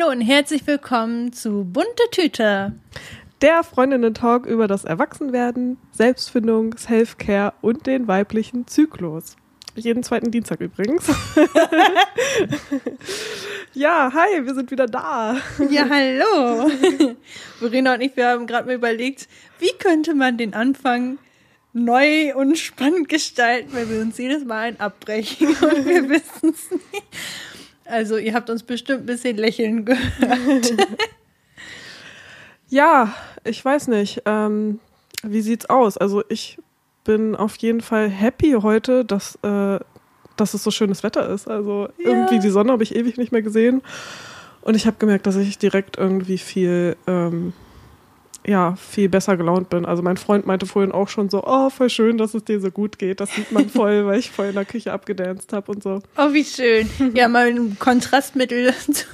Hallo und herzlich willkommen zu Bunte Tüte. Der Freundinnen-Talk über das Erwachsenwerden, Selbstfindung, Self-Care und den weiblichen Zyklus. Jeden zweiten Dienstag übrigens. ja, hi, wir sind wieder da. Ja, hallo. Verena und ich, wir haben gerade mal überlegt, wie könnte man den Anfang neu und spannend gestalten, weil wir uns jedes Mal ein abbrechen und wir wissen es nicht. Also ihr habt uns bestimmt ein bisschen lächeln gehört. ja, ich weiß nicht. Ähm, wie sieht's aus? Also ich bin auf jeden Fall happy heute, dass, äh, dass es so schönes Wetter ist. Also ja. irgendwie die Sonne habe ich ewig nicht mehr gesehen. Und ich habe gemerkt, dass ich direkt irgendwie viel ähm, ja, viel besser gelaunt bin. Also mein Freund meinte vorhin auch schon so, oh, voll schön, dass es dir so gut geht. Das sieht man voll, weil ich voll in der Küche abgedanced habe und so. Oh, wie schön. Ja, mal ein Kontrastmittel zu,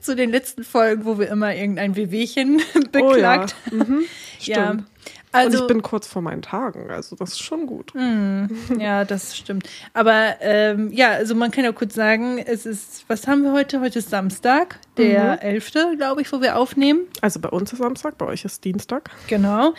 zu, den letzten Folgen, wo wir immer irgendein Wehwehchen beklagt. Oh, ja. Mhm, ja. Also, und ich bin kurz vor meinen Tagen, also das ist schon gut. Mm, ja, das stimmt. Aber ähm, ja, also man kann ja kurz sagen, es ist, was haben wir heute? Heute ist Samstag, der mhm. 11., glaube ich, wo wir aufnehmen. Also bei uns ist Samstag, bei euch ist Dienstag. Genau.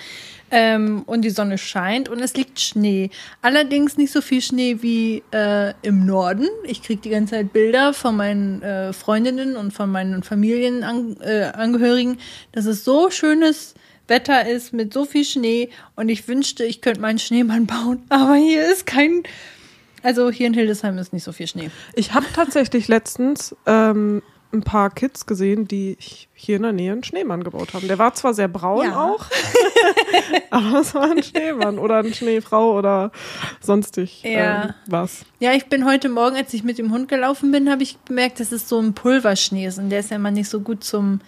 Ähm, und die Sonne scheint und es liegt Schnee. Allerdings nicht so viel Schnee wie äh, im Norden. Ich kriege die ganze Zeit Bilder von meinen äh, Freundinnen und von meinen Familienangehörigen, äh, dass es so schönes Wetter ist mit so viel Schnee und ich wünschte, ich könnte meinen Schneemann bauen, aber hier ist kein. Also hier in Hildesheim ist nicht so viel Schnee. Ich habe tatsächlich letztens ähm, ein paar Kids gesehen, die hier in der Nähe einen Schneemann gebaut haben. Der war zwar sehr braun ja. auch, aber es war ein Schneemann oder eine Schneefrau oder sonstig ja. ähm, was. Ja, ich bin heute Morgen, als ich mit dem Hund gelaufen bin, habe ich bemerkt, dass es so ein Pulverschnee ist und der ist ja immer nicht so gut zum,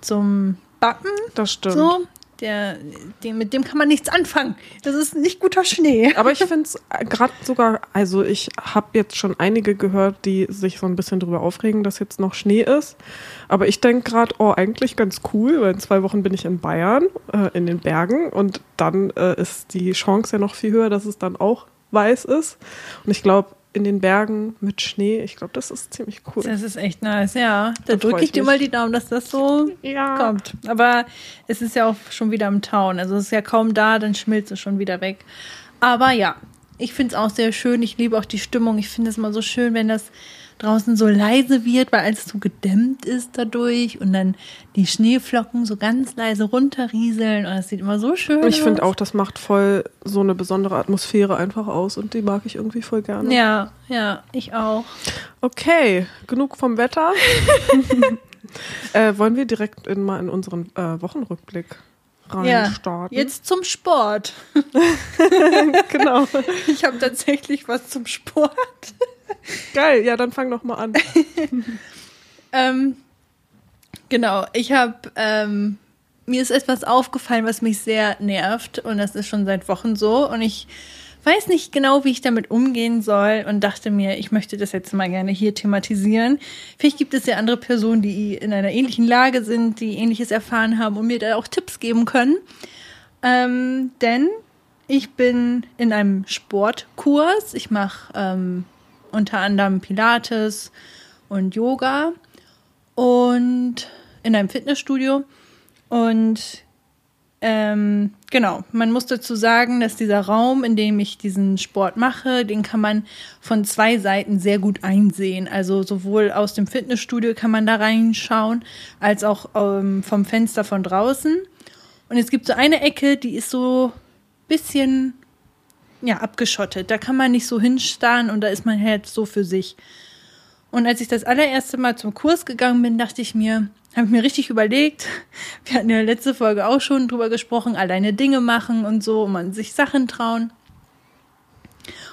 zum Backen. Das stimmt. So. Der, den, mit dem kann man nichts anfangen. Das ist nicht guter Schnee. Aber ich finde es gerade sogar, also ich habe jetzt schon einige gehört, die sich so ein bisschen drüber aufregen, dass jetzt noch Schnee ist. Aber ich denke gerade, oh, eigentlich ganz cool, weil in zwei Wochen bin ich in Bayern, äh, in den Bergen und dann äh, ist die Chance ja noch viel höher, dass es dann auch weiß ist. Und ich glaube, in den Bergen mit Schnee. Ich glaube, das ist ziemlich cool. Das ist echt nice, ja. Da, drücke ich dir mal die Daumen, dass das so ja. kommt. Aber es ist ja auch schon wieder im Town. Also es ist ja kaum da, dann schmilzt es schon wieder weg. Aber ja, ich finde es auch sehr schön. Ich liebe auch die Stimmung. Ich finde es mal so schön, wenn das draußen so leise wird, weil alles so gedämmt ist dadurch und dann die Schneeflocken so ganz leise runterrieseln und das sieht immer so schön ich aus. Ich finde auch, das macht voll so eine besondere Atmosphäre einfach aus und die mag ich irgendwie voll gerne. Ja, ja, ich auch. Okay, genug vom Wetter. äh, wollen wir direkt in, mal in unseren äh, Wochenrückblick? Ja, jetzt zum Sport. genau. Ich habe tatsächlich was zum Sport. Geil, ja, dann fang doch mal an. ähm, genau, ich habe, ähm, mir ist etwas aufgefallen, was mich sehr nervt und das ist schon seit Wochen so und ich weiß nicht genau, wie ich damit umgehen soll und dachte mir, ich möchte das jetzt mal gerne hier thematisieren. Vielleicht gibt es ja andere Personen, die in einer ähnlichen Lage sind, die ähnliches erfahren haben und mir da auch Tipps geben können. Ähm, denn ich bin in einem Sportkurs. Ich mache ähm, unter anderem Pilates und Yoga und in einem Fitnessstudio. Und ähm, genau, man muss dazu sagen, dass dieser Raum, in dem ich diesen Sport mache, den kann man von zwei Seiten sehr gut einsehen. Also sowohl aus dem Fitnessstudio kann man da reinschauen, als auch ähm, vom Fenster von draußen. Und es gibt so eine Ecke, die ist so bisschen ja, abgeschottet. Da kann man nicht so hinstarren und da ist man halt so für sich. Und als ich das allererste Mal zum Kurs gegangen bin, dachte ich mir, habe ich mir richtig überlegt, wir hatten ja letzte Folge auch schon drüber gesprochen, alleine Dinge machen und so, man sich Sachen trauen.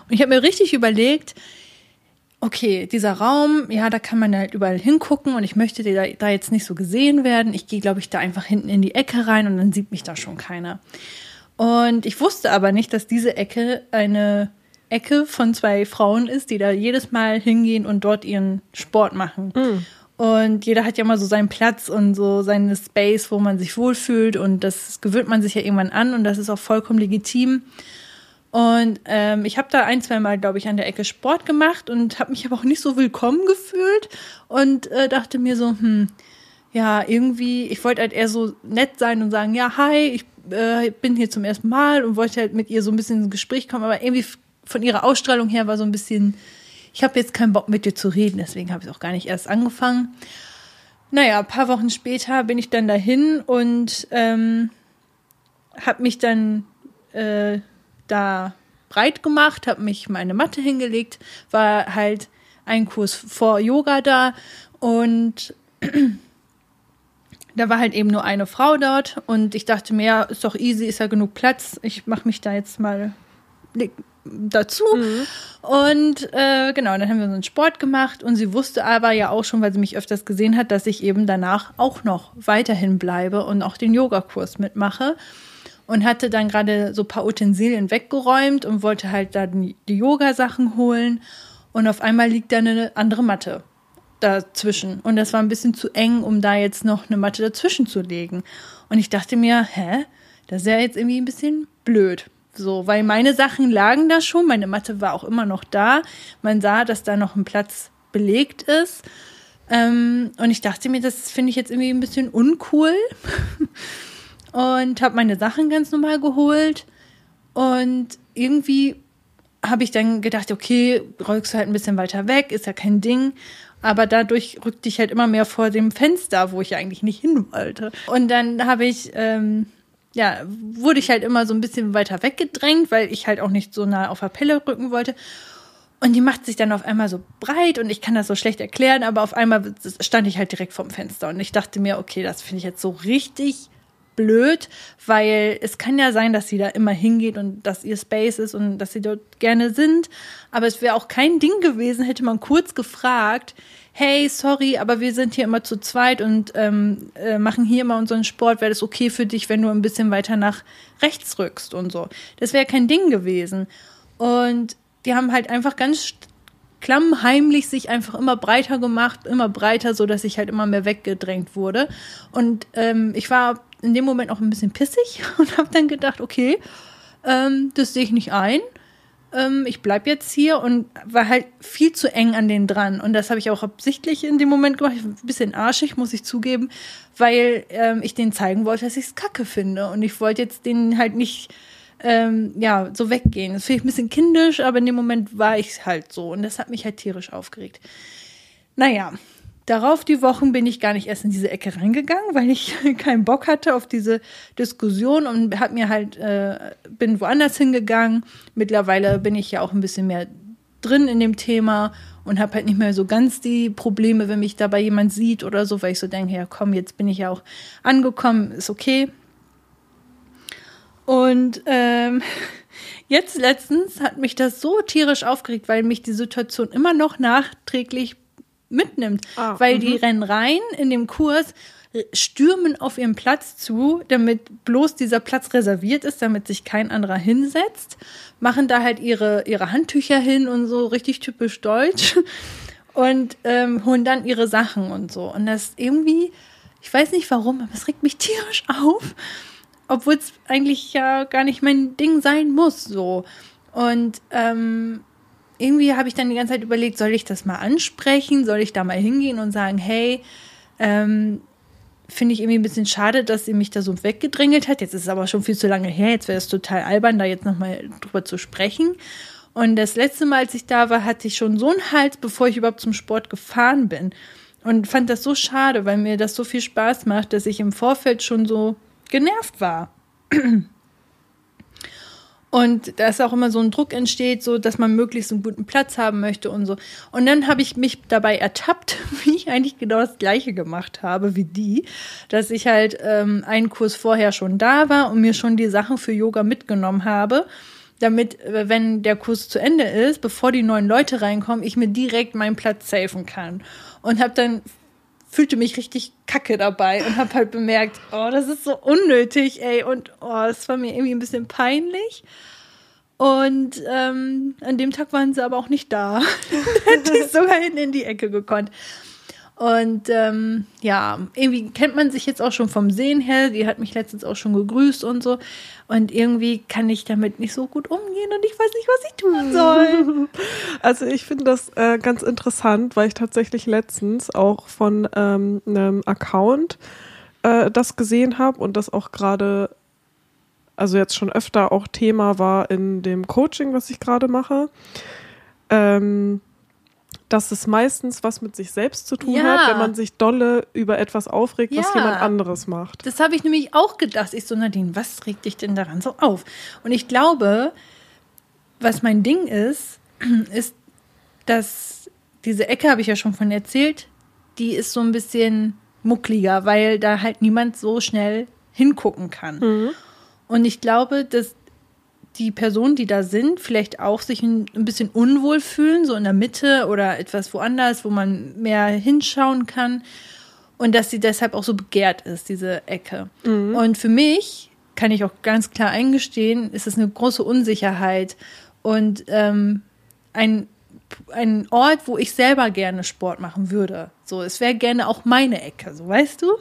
Und ich habe mir richtig überlegt, okay, dieser Raum, ja, da kann man halt überall hingucken und ich möchte da, da jetzt nicht so gesehen werden. Ich gehe, glaube ich, da einfach hinten in die Ecke rein und dann sieht mich da schon keiner. Und ich wusste aber nicht, dass diese Ecke eine Ecke von zwei Frauen ist, die da jedes Mal hingehen und dort ihren Sport machen. Mhm. Und jeder hat ja mal so seinen Platz und so seine Space, wo man sich wohlfühlt. Und das gewöhnt man sich ja irgendwann an und das ist auch vollkommen legitim. Und ähm, ich habe da ein, zwei Mal, glaube ich, an der Ecke Sport gemacht und habe mich aber auch nicht so willkommen gefühlt und äh, dachte mir so, hm, ja, irgendwie, ich wollte halt eher so nett sein und sagen, ja, hi, ich äh, bin hier zum ersten Mal und wollte halt mit ihr so ein bisschen ins Gespräch kommen, aber irgendwie von ihrer Ausstrahlung her war so ein bisschen, ich habe jetzt keinen Bock mit dir zu reden, deswegen habe ich auch gar nicht erst angefangen. Naja, ein paar Wochen später bin ich dann dahin und ähm, habe mich dann äh, da breit gemacht, habe mich meine Matte hingelegt, war halt ein Kurs vor Yoga da und da war halt eben nur eine Frau dort und ich dachte mir, ja, ist doch easy, ist ja genug Platz. Ich mache mich da jetzt mal dazu. Mhm. Und äh, genau, dann haben wir so einen Sport gemacht und sie wusste aber ja auch schon, weil sie mich öfters gesehen hat, dass ich eben danach auch noch weiterhin bleibe und auch den Yogakurs mitmache. Und hatte dann gerade so ein paar Utensilien weggeräumt und wollte halt dann die Yoga-Sachen holen. Und auf einmal liegt da eine andere Matte dazwischen. Und das war ein bisschen zu eng, um da jetzt noch eine Matte dazwischen zu legen. Und ich dachte mir, hä? Das ist ja jetzt irgendwie ein bisschen blöd. So, weil meine Sachen lagen da schon, meine Matte war auch immer noch da. Man sah, dass da noch ein Platz belegt ist. Ähm, und ich dachte mir, das finde ich jetzt irgendwie ein bisschen uncool. und habe meine Sachen ganz normal geholt. Und irgendwie habe ich dann gedacht, okay, rückst du halt ein bisschen weiter weg, ist ja kein Ding aber dadurch rückte ich halt immer mehr vor dem Fenster, wo ich eigentlich nicht hin wollte. Und dann habe ich, ähm, ja, wurde ich halt immer so ein bisschen weiter weggedrängt, weil ich halt auch nicht so nah auf der Pelle rücken wollte. Und die macht sich dann auf einmal so breit und ich kann das so schlecht erklären, aber auf einmal stand ich halt direkt vorm Fenster und ich dachte mir, okay, das finde ich jetzt so richtig blöd, weil es kann ja sein, dass sie da immer hingeht und dass ihr Space ist und dass sie dort gerne sind. Aber es wäre auch kein Ding gewesen, hätte man kurz gefragt, hey, sorry, aber wir sind hier immer zu zweit und ähm, äh, machen hier immer unseren Sport. Wäre das okay für dich, wenn du ein bisschen weiter nach rechts rückst und so? Das wäre kein Ding gewesen. Und die haben halt einfach ganz klammheimlich sich einfach immer breiter gemacht, immer breiter, so dass ich halt immer mehr weggedrängt wurde. Und ähm, ich war in dem Moment auch ein bisschen pissig und habe dann gedacht, okay, ähm, das sehe ich nicht ein. Ähm, ich bleib jetzt hier und war halt viel zu eng an den dran. Und das habe ich auch absichtlich in dem Moment gemacht. Ein bisschen arschig, muss ich zugeben, weil ähm, ich denen zeigen wollte, dass ich es kacke finde. Und ich wollte jetzt denen halt nicht ähm, ja, so weggehen. Das finde ich ein bisschen kindisch, aber in dem Moment war ich halt so. Und das hat mich halt tierisch aufgeregt. Naja, Darauf die Wochen bin ich gar nicht erst in diese Ecke reingegangen, weil ich keinen Bock hatte auf diese Diskussion und hab mir halt äh, bin woanders hingegangen. Mittlerweile bin ich ja auch ein bisschen mehr drin in dem Thema und habe halt nicht mehr so ganz die Probleme, wenn mich dabei jemand sieht oder so, weil ich so denke, ja komm, jetzt bin ich ja auch angekommen, ist okay. Und ähm, jetzt letztens hat mich das so tierisch aufgeregt, weil mich die Situation immer noch nachträglich mitnimmt. Ah, weil die mhm. rennen rein in dem Kurs, stürmen auf ihren Platz zu, damit bloß dieser Platz reserviert ist, damit sich kein anderer hinsetzt, machen da halt ihre, ihre Handtücher hin und so, richtig typisch deutsch und ähm, holen dann ihre Sachen und so. Und das irgendwie, ich weiß nicht warum, aber es regt mich tierisch auf, obwohl es eigentlich ja gar nicht mein Ding sein muss, so. Und ähm, irgendwie habe ich dann die ganze Zeit überlegt, soll ich das mal ansprechen? Soll ich da mal hingehen und sagen, hey, ähm, finde ich irgendwie ein bisschen schade, dass sie mich da so weggedrängelt hat. Jetzt ist es aber schon viel zu lange her. Jetzt wäre es total albern, da jetzt nochmal drüber zu sprechen. Und das letzte Mal, als ich da war, hatte ich schon so einen Hals, bevor ich überhaupt zum Sport gefahren bin. Und fand das so schade, weil mir das so viel Spaß macht, dass ich im Vorfeld schon so genervt war. Und da ist auch immer so ein Druck entsteht, so dass man möglichst einen guten Platz haben möchte und so. Und dann habe ich mich dabei ertappt, wie ich eigentlich genau das Gleiche gemacht habe wie die, dass ich halt ähm, einen Kurs vorher schon da war und mir schon die Sachen für Yoga mitgenommen habe, damit, äh, wenn der Kurs zu Ende ist, bevor die neuen Leute reinkommen, ich mir direkt meinen Platz safen kann. Und habe dann fühlte mich richtig kacke dabei und habe halt bemerkt, oh, das ist so unnötig, ey. Und oh, es war mir irgendwie ein bisschen peinlich. Und ähm, an dem Tag waren sie aber auch nicht da. Hätte ich sogar hin in die Ecke gekonnt. Und ähm, ja, irgendwie kennt man sich jetzt auch schon vom Sehen her. Die hat mich letztens auch schon gegrüßt und so. Und irgendwie kann ich damit nicht so gut umgehen und ich weiß nicht, was ich tun soll. Also ich finde das äh, ganz interessant, weil ich tatsächlich letztens auch von ähm, einem Account äh, das gesehen habe und das auch gerade, also jetzt schon öfter auch Thema war in dem Coaching, was ich gerade mache. Ähm, dass es meistens was mit sich selbst zu tun Ja. hat, wenn man sich dolle über etwas aufregt, was Ja. jemand anderes macht. Das habe ich nämlich auch gedacht. Ich so, Nadine, was regt dich denn daran so auf? Und ich glaube, was mein Ding ist, ist, dass diese Ecke, habe ich ja schon von erzählt, die ist so ein bisschen muckliger, weil da halt niemand so schnell hingucken kann. Und ich glaube, dass die Personen, die da sind, vielleicht auch sich ein, ein bisschen unwohl fühlen, so in der Mitte oder etwas woanders, wo man mehr hinschauen kann. Und dass sie deshalb auch so begehrt ist, diese Ecke. Und für mich kann ich auch ganz klar eingestehen, ist es eine große Unsicherheit und ähm, ein, ein Ort, wo ich selber gerne Sport machen würde. So, es wäre gerne auch meine Ecke, so weißt du?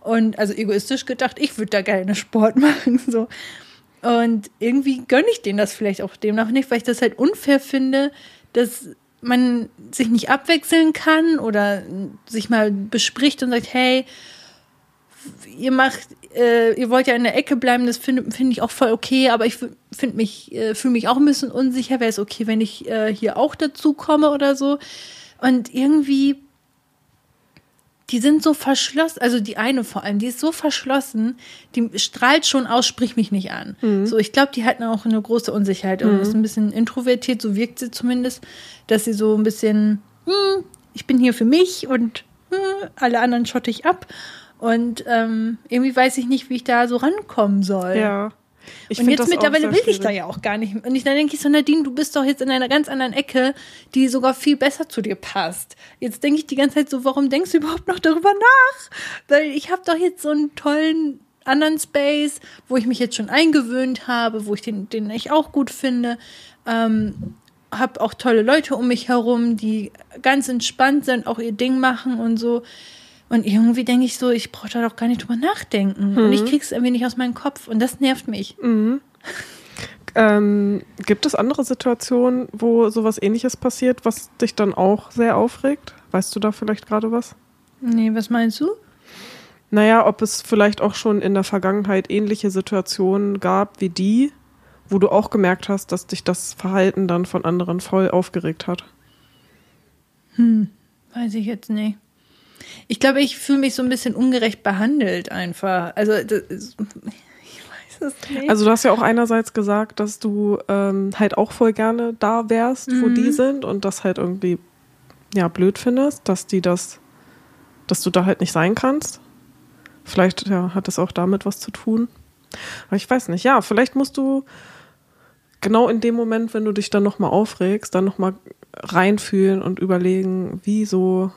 Und also egoistisch gedacht, ich würde da gerne Sport machen. So. Und irgendwie gönne ich denen das vielleicht auch demnach nicht, weil ich das halt unfair finde, dass man sich nicht abwechseln kann oder sich mal bespricht und sagt, hey, ihr macht, äh, ihr wollt ja in der Ecke bleiben, das finde finde ich auch voll okay, aber ich finde mich, äh, fühle mich auch ein bisschen unsicher, wäre es okay, wenn ich äh, hier auch dazu komme oder so. Und irgendwie, die sind so verschlossen, also die eine vor allem, die ist so verschlossen, die strahlt schon aus, sprich mich nicht an. So, ich glaube, die hat auch eine große Unsicherheit und ist ein bisschen introvertiert, so wirkt sie zumindest, dass sie so ein bisschen, hm, ich bin hier für mich und hm, alle anderen schotte ich ab. Und ähm, irgendwie weiß ich nicht, wie ich da so rankommen soll. Ja. Ich und jetzt mittlerweile will ich da ja auch gar nicht. Und ich, dann denke ich so, Nadine, du bist doch jetzt in einer ganz anderen Ecke, die sogar viel besser zu dir passt. Jetzt denke ich die ganze Zeit so, warum denkst du überhaupt noch darüber nach? Weil ich habe doch jetzt so einen tollen anderen Space, wo ich mich jetzt schon eingewöhnt habe, wo ich den, den ich auch gut finde. Ähm, habe auch tolle Leute um mich herum, die ganz entspannt sind, auch ihr Ding machen und so. Und irgendwie denke ich so, ich brauche da doch gar nicht drüber nachdenken. Und ich krieg's irgendwie nicht aus meinem Kopf. Und das nervt mich. Ähm, gibt es andere Situationen, wo sowas ähnliches passiert, was dich dann auch sehr aufregt? Weißt du da vielleicht gerade was? Nee, was meinst du? Naja, ob es vielleicht auch schon in der Vergangenheit ähnliche Situationen gab wie die, wo du auch gemerkt hast, dass dich das Verhalten dann von anderen voll aufgeregt hat. Weiß ich jetzt nicht. Ich glaube, ich fühle mich so ein bisschen ungerecht behandelt einfach. Also, das ist, ich weiß es nicht. Also du hast ja auch einerseits gesagt, dass du ähm, halt auch voll gerne da wärst, wo die sind und das halt irgendwie ja blöd findest, dass die das, dass du da halt nicht sein kannst. Vielleicht ja, hat das auch damit was zu tun. Aber ich weiß nicht. Ja, vielleicht musst du genau in dem Moment, wenn du dich dann noch mal aufregst, dann noch mal reinfühlen und überlegen, wieso,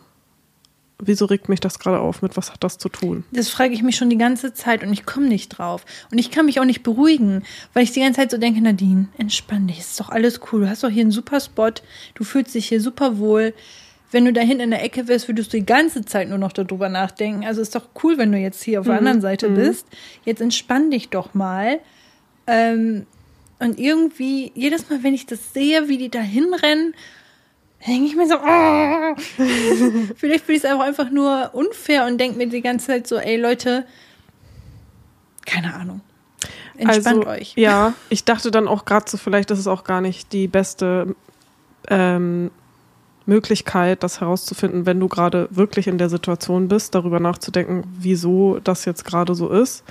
wieso regt mich das gerade auf? Mit was hat das zu tun? Das frage ich mich schon die ganze Zeit und ich komme nicht drauf. Und ich kann mich auch nicht beruhigen, weil ich die ganze Zeit so denke, Nadine, entspann dich, ist doch alles cool. Du hast doch hier einen super Spot, du fühlst dich hier super wohl. Wenn du da hinten in der Ecke wärst, würdest du die ganze Zeit nur noch darüber nachdenken. Also ist doch cool, wenn du jetzt hier auf der anderen Seite bist. Jetzt entspann dich doch mal. Ähm, und irgendwie, jedes Mal, wenn ich das sehe, wie die da hinrennen, denke ich mir so, oh. vielleicht finde ich es einfach, einfach nur unfair und denke mir die ganze Zeit so, ey Leute, keine Ahnung. Entspannt also, euch. Ja, ich dachte dann auch gerade so, vielleicht ist es auch gar nicht die beste ähm, Möglichkeit, das herauszufinden, wenn du gerade wirklich in der Situation bist, darüber nachzudenken, wieso das jetzt gerade so ist.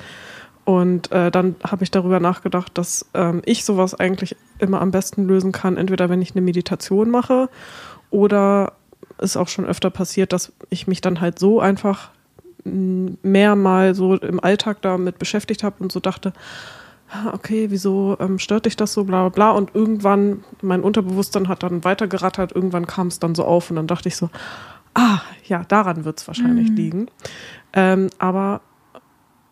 Und äh, dann habe ich darüber nachgedacht, dass ähm, ich sowas eigentlich immer am besten lösen kann, entweder wenn ich eine Meditation mache oder ist auch schon öfter passiert, dass ich mich dann halt so einfach m, mehr mal so im Alltag damit beschäftigt habe und so dachte, ah, okay, wieso ähm, stört dich das so, bla bla bla. Und irgendwann, mein Unterbewusstsein hat dann weitergerattert, irgendwann kam es dann so auf und dann dachte ich so, ah, ja, daran wird es wahrscheinlich liegen. Ähm, aber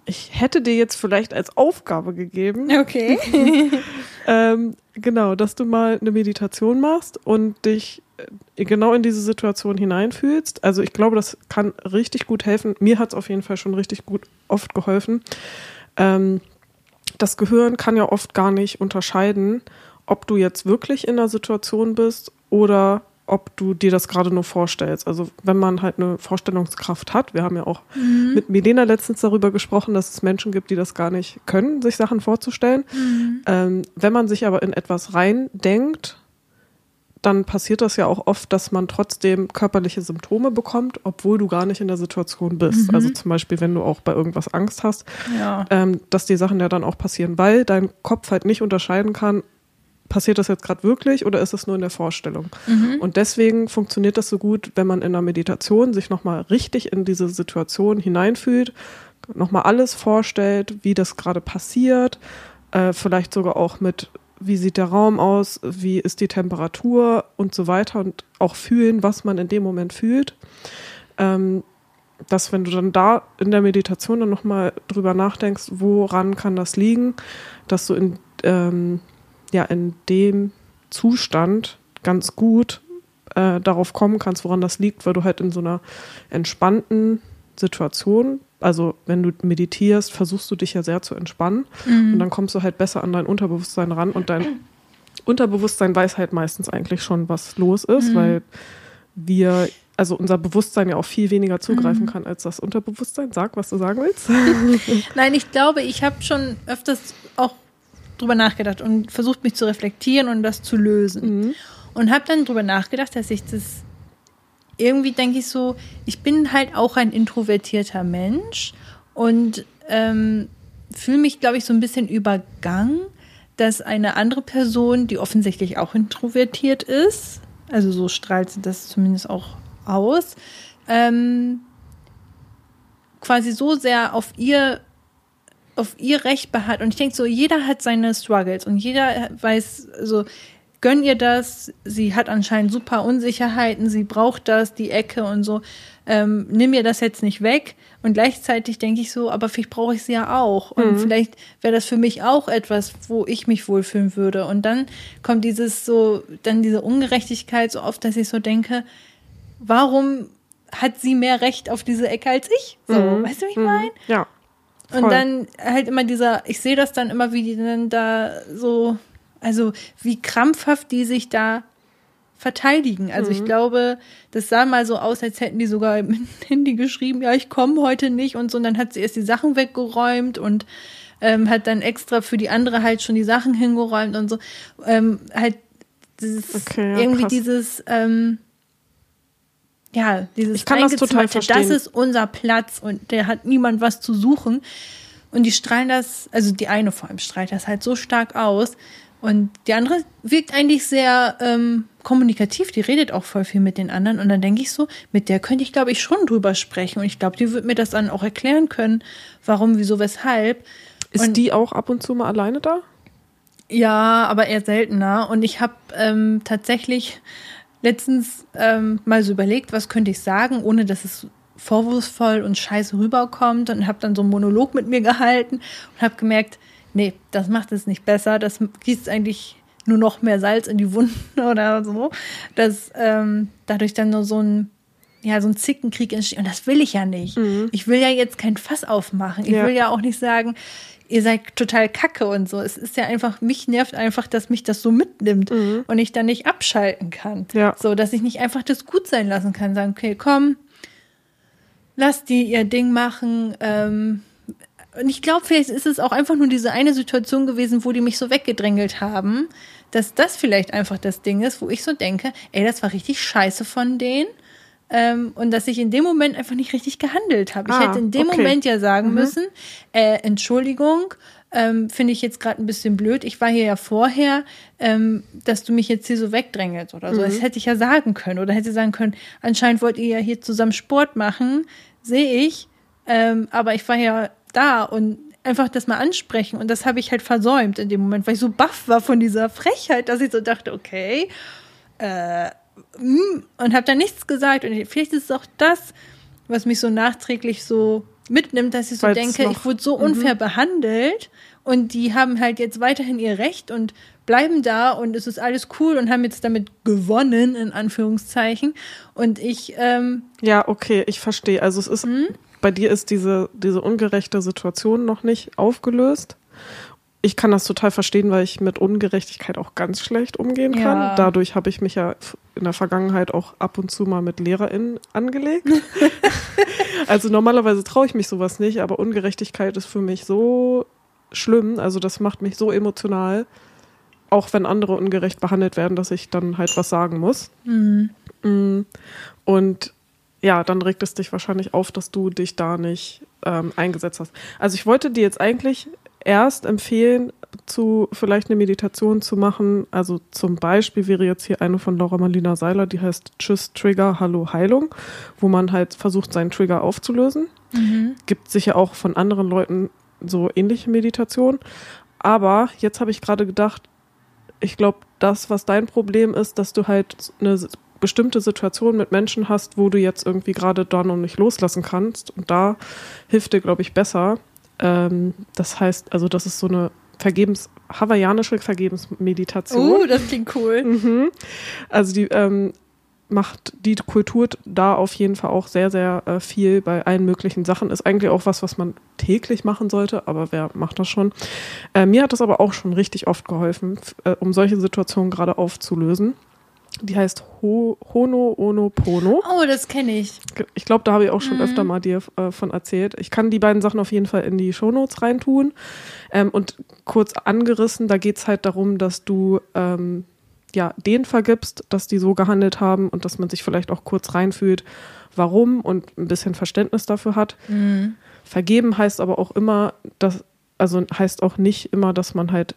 ich hätte dir jetzt vielleicht als Aufgabe gegeben, Okay. ähm, genau, dass du mal eine Meditation machst und dich äh, genau in diese Situation hineinfühlst. Also ich glaube, das kann richtig gut helfen. Mir hat es auf jeden Fall schon richtig gut oft geholfen. Ähm, das Gehirn kann ja oft gar nicht unterscheiden, ob du jetzt wirklich in einer Situation bist oder ob du dir das gerade nur vorstellst. Also wenn man halt eine Vorstellungskraft hat, wir haben ja auch mhm. mit Milena letztens darüber gesprochen, dass es Menschen gibt, die das gar nicht können, sich Sachen vorzustellen. Mhm. Ähm, wenn man sich aber in etwas reindenkt, dann passiert das ja auch oft, dass man trotzdem körperliche Symptome bekommt, obwohl du gar nicht in der Situation bist. Mhm. Also zum Beispiel, wenn du auch bei irgendwas Angst hast, ja. ähm, dass die Sachen ja dann auch passieren, weil dein Kopf halt nicht unterscheiden kann, passiert das jetzt gerade wirklich oder ist es nur in der Vorstellung? Mhm. Und deswegen funktioniert das so gut, wenn man in der Meditation sich nochmal richtig in diese Situation hineinfühlt, nochmal alles vorstellt, wie das gerade passiert, äh, vielleicht sogar auch mit, wie sieht der Raum aus, wie ist die Temperatur und so weiter und auch fühlen, was man in dem Moment fühlt. Ähm, dass wenn du dann da in der Meditation dann nochmal drüber nachdenkst, woran kann das liegen, dass du in ähm, ja in dem Zustand ganz gut äh, darauf kommen kannst, woran das liegt, weil du halt in so einer entspannten Situation, also wenn du meditierst, versuchst du dich ja sehr zu entspannen mhm. und dann kommst du halt besser an dein Unterbewusstsein ran und dein Unterbewusstsein weiß halt meistens eigentlich schon, was los ist, mhm. weil wir, also unser Bewusstsein ja auch viel weniger zugreifen mhm. kann als das Unterbewusstsein. Sag, was du sagen willst. Nein, ich glaube, ich habe schon öfters auch drüber nachgedacht und versucht mich zu reflektieren und das zu lösen. Mhm. Und habe dann drüber nachgedacht, dass ich das irgendwie denke ich so, ich bin halt auch ein introvertierter Mensch und ähm, fühle mich, glaube ich, so ein bisschen übergangen, dass eine andere Person, die offensichtlich auch introvertiert ist, also so strahlt sie das zumindest auch aus, ähm, quasi so sehr auf ihr auf ihr Recht beharrt. Und ich denke so, jeder hat seine Struggles und jeder weiß, so, gönn ihr das. Sie hat anscheinend super Unsicherheiten, sie braucht das, die Ecke und so. Ähm, nimm ihr das jetzt nicht weg. Und gleichzeitig denke ich so, aber vielleicht brauche ich sie ja auch. Und mhm. vielleicht wäre das für mich auch etwas, wo ich mich wohlfühlen würde. Und dann kommt dieses so, dann diese Ungerechtigkeit so oft, dass ich so denke, warum hat sie mehr Recht auf diese Ecke als ich? So, mhm. weißt du, wie ich mhm. meine? Ja. Voll. Und dann halt immer dieser, ich sehe das dann immer, wie die dann da so, also wie krampfhaft die sich da verteidigen. Also mhm. ich glaube, das sah mal so aus, als hätten die sogar im Handy geschrieben, ja, ich komme heute nicht und so. Und dann hat sie erst die Sachen weggeräumt und ähm, hat dann extra für die andere halt schon die Sachen hingeräumt und so. Ähm, halt dieses, okay, ja, irgendwie krass. dieses, ähm, ja, dieses ich kann das total verstehen. das ist unser Platz und der hat niemand was zu suchen. Und die strahlen das, also die eine vor allem strahlt das halt so stark aus. Und die andere wirkt eigentlich sehr ähm, kommunikativ, die redet auch voll viel mit den anderen. Und dann denke ich so, mit der könnte ich, glaube ich, schon drüber sprechen. Und ich glaube, die wird mir das dann auch erklären können, warum, wieso, weshalb. Ist und, die auch ab und zu mal alleine da? Ja, aber eher seltener. Und ich habe ähm, tatsächlich letztens ähm, mal so überlegt, was könnte ich sagen, ohne dass es vorwurfsvoll und scheiße rüberkommt und habe dann so einen Monolog mit mir gehalten und habe gemerkt, nee, das macht es nicht besser, das gießt eigentlich nur noch mehr Salz in die Wunden oder so, dass ähm, dadurch dann nur so ein ja, so ein Zickenkrieg entsteht. Und das will ich ja nicht. Mhm. Ich will ja jetzt kein Fass aufmachen. Ich ja. will ja auch nicht sagen, ihr seid total kacke und so. Es ist ja einfach, mich nervt einfach, dass mich das so mitnimmt mhm. und ich dann nicht abschalten kann. Ja. So, dass ich nicht einfach das gut sein lassen kann. Sagen, okay, komm, lass die ihr Ding machen. Ähm, und ich glaube, vielleicht ist es auch einfach nur diese eine Situation gewesen, wo die mich so weggedrängelt haben, dass das vielleicht einfach das Ding ist, wo ich so denke, ey, das war richtig scheiße von denen. Ähm, und dass ich in dem Moment einfach nicht richtig gehandelt habe. Ah, ich hätte in dem okay. Moment ja sagen mhm. müssen, äh, Entschuldigung, ähm, finde ich jetzt gerade ein bisschen blöd. Ich war hier ja vorher, ähm, dass du mich jetzt hier so wegdrängelst oder so. Mhm. Das hätte ich ja sagen können. Oder hätte sagen können, anscheinend wollt ihr ja hier zusammen Sport machen, sehe ich. Ähm, aber ich war ja da und einfach das mal ansprechen. Und das habe ich halt versäumt in dem Moment, weil ich so baff war von dieser Frechheit, dass ich so dachte, okay, äh, und habe dann nichts gesagt. Und vielleicht ist es auch das, was mich so nachträglich so mitnimmt, dass ich so Weil's denke, ich wurde so unfair behandelt und die haben halt jetzt weiterhin ihr Recht und bleiben da und es ist alles cool und haben jetzt damit gewonnen, in Anführungszeichen. Und ich, ähm, Ja, okay, ich verstehe. Also es ist, Hm? bei dir ist diese, diese ungerechte Situation noch nicht aufgelöst. Ich kann das total verstehen, weil ich mit Ungerechtigkeit auch ganz schlecht umgehen Ja. kann. Dadurch habe ich mich ja in der Vergangenheit auch ab und zu mal mit LehrerInnen angelegt. also normalerweise traue ich mich sowas nicht, aber Ungerechtigkeit ist für mich so schlimm. Also das macht mich so emotional, auch wenn andere ungerecht behandelt werden, dass ich dann halt was sagen muss. hm, Mm, Und ja, dann regt es dich wahrscheinlich auf, dass du dich da nicht ähm, eingesetzt hast. Also ich wollte dir jetzt eigentlich erst empfehlen, zu vielleicht eine Meditation zu machen. Also zum Beispiel wäre jetzt hier eine von Laura Marlina Seiler, die heißt Tschüss Trigger, Hallo Heilung, wo man halt versucht, seinen Trigger aufzulösen. Gibt sicher auch von anderen Leuten so ähnliche Meditationen. Aber jetzt habe ich gerade gedacht, ich glaube, das, was dein Problem ist, dass du halt eine bestimmte Situation mit Menschen hast, wo du jetzt irgendwie gerade da noch nicht loslassen kannst. Und da hilft dir, glaube ich, besser. Ähm, das heißt, also das ist so eine Vergebens, hawaiianische Vergebensmeditation. uh, das klingt cool. Mhm. Also die ähm, macht die Kultur da auf jeden Fall auch sehr, sehr äh, viel bei allen möglichen Sachen. Ist eigentlich auch was, was man täglich machen sollte, aber wer macht das schon? Äh, mir hat das aber auch schon richtig oft geholfen, äh, um solche Situationen gerade aufzulösen. Die heißt Ho Hono Ono Pono. Oh, das kenne ich. Ich glaube, da habe ich auch schon öfter mal dir äh, von erzählt. Ich kann die beiden Sachen auf jeden Fall in die Shownotes reintun. Ähm, und kurz angerissen, da geht es halt darum, dass du ähm, ja, denen vergibst, dass die so gehandelt haben und dass man sich vielleicht auch kurz reinfühlt, warum und ein bisschen Verständnis dafür hat. Vergeben heißt aber auch immer, dass, also heißt auch nicht immer, dass man halt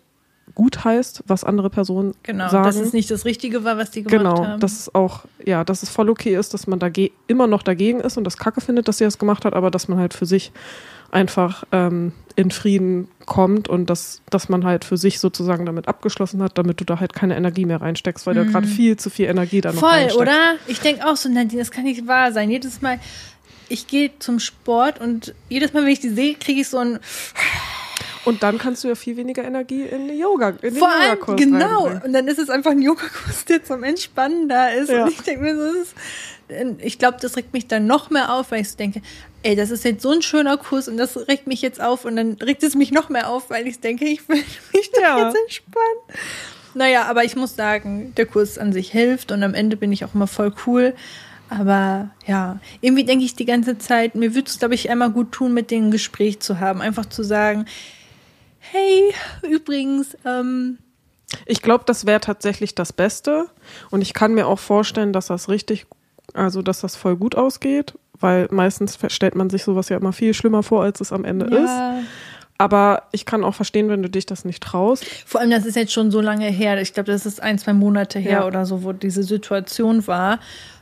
gut heißt, was andere Personen Genau, sagen. dass es nicht das Richtige war, was die gemacht Genau, haben. dass es auch, ja, dass es voll okay ist, dass man dage immer noch dagegen ist und das Kacke findet, dass sie das gemacht hat, aber dass man halt für sich einfach ähm, in Frieden kommt und dass, dass man halt für sich sozusagen damit abgeschlossen hat, damit du da halt keine Energie mehr reinsteckst, weil du gerade viel zu viel Energie da noch Mhm. Voll, reinsteckst. oder? Ich denke auch so, Nadine, das kann nicht wahr sein. Jedes Mal, ich gehe zum Sport und jedes Mal, wenn ich die sehe, kriege ich so ein Und dann kannst du ja viel weniger Energie in den Yoga, in den Vor allem, Yogakurs genau. Und dann ist es einfach ein Yogakurs, der zum Entspannen da ist. Ja. Und ich denke mir das ist, ich glaube, das regt mich dann noch mehr auf, weil ich so denke, ey, das ist jetzt so ein schöner Kurs und das regt mich jetzt auf und dann regt es mich noch mehr auf, weil ich denke, ich will mich da Ja. jetzt entspannen. Naja, aber ich muss sagen, der Kurs an sich hilft und am Ende bin ich auch immer voll cool. Aber ja, irgendwie denke ich die ganze Zeit, mir würde es, glaube ich, einmal gut tun, mit denen ein Gespräch zu haben. Einfach zu sagen, hey, übrigens, ähm, Ich glaube, das wäre tatsächlich das Beste. Und ich kann mir auch vorstellen, dass das richtig, also dass das voll gut ausgeht, weil meistens stellt man sich sowas ja immer viel schlimmer vor, als es am Ende ist. ja. Aber ich kann auch verstehen, wenn du dich das nicht traust. Vor allem, das ist jetzt schon so lange her. Ich glaube, das ist ein, zwei Monate her Ja. oder so, wo diese Situation war.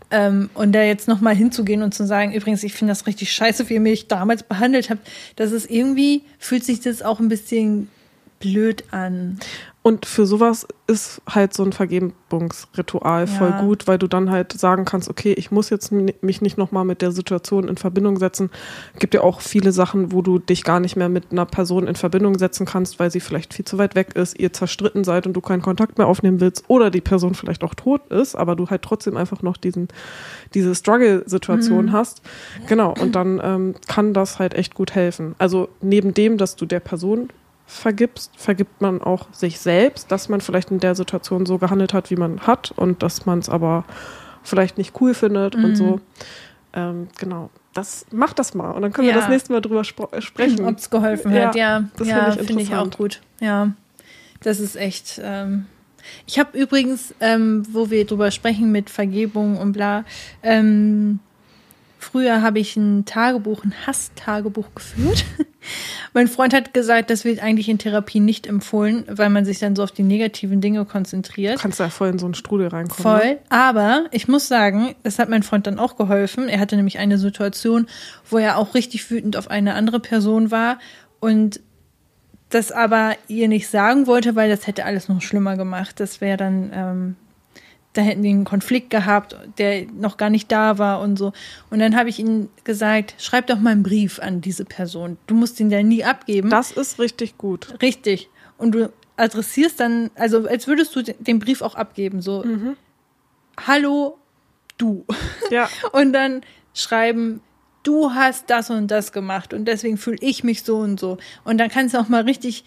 Ähm, und da jetzt nochmal hinzugehen und zu sagen, übrigens, ich finde das richtig scheiße, wie ihr mich damals behandelt habt, das ist irgendwie, fühlt sich das auch ein bisschen blöd an. Und für sowas ist halt so ein Vergebungsritual voll Ja. gut, weil du dann halt sagen kannst, okay, ich muss jetzt mi- mich nicht nochmal mit der Situation in Verbindung setzen. Gibt ja auch viele Sachen, wo du dich gar nicht mehr mit einer Person in Verbindung setzen kannst, weil sie vielleicht viel zu weit weg ist, ihr zerstritten seid und du keinen Kontakt mehr aufnehmen willst oder die Person vielleicht auch tot ist, aber du halt trotzdem einfach noch diesen, diese Struggle-Situation hast. Genau, und dann ähm, kann das halt echt gut helfen. Also neben dem, dass du der Person vergibst, vergibt man auch sich selbst, dass man vielleicht in der Situation so gehandelt hat, wie man hat und dass man es aber vielleicht nicht cool findet und so. Ähm, genau. Das macht das mal und dann können wir Ja. das nächste Mal drüber spro- äh, sprechen. Ob es geholfen Ja, hat, ja. das ja, finde ich finde ich auch gut. Ja, das ist echt. Ähm ich habe übrigens, ähm, wo wir drüber sprechen mit Vergebung und bla, ähm, früher habe ich ein Tagebuch, ein Hasstagebuch geführt. mein Freund hat gesagt, das wird eigentlich in Therapie nicht empfohlen, weil man sich dann so auf die negativen Dinge konzentriert. Du kannst ja voll in so einen Strudel reinkommen. Ne? Voll. Aber ich muss sagen, das hat mein Freund dann auch geholfen. Er hatte nämlich eine Situation, wo er auch richtig wütend auf eine andere Person war und das aber ihr nicht sagen wollte, weil das hätte alles noch schlimmer gemacht. Das wäre dann, ähm, da hätten die einen Konflikt gehabt, der noch gar nicht da war und so. Und dann habe ich ihnen gesagt, schreib doch mal einen Brief an diese Person. Du musst ihn ja nie abgeben. Das ist richtig gut. Richtig. Und du adressierst dann, also als würdest du den Brief auch abgeben, so, Mhm. hallo, du. Ja. Und dann schreiben, du hast das und das gemacht und deswegen fühle ich mich so und so. Und dann kannst du auch mal richtig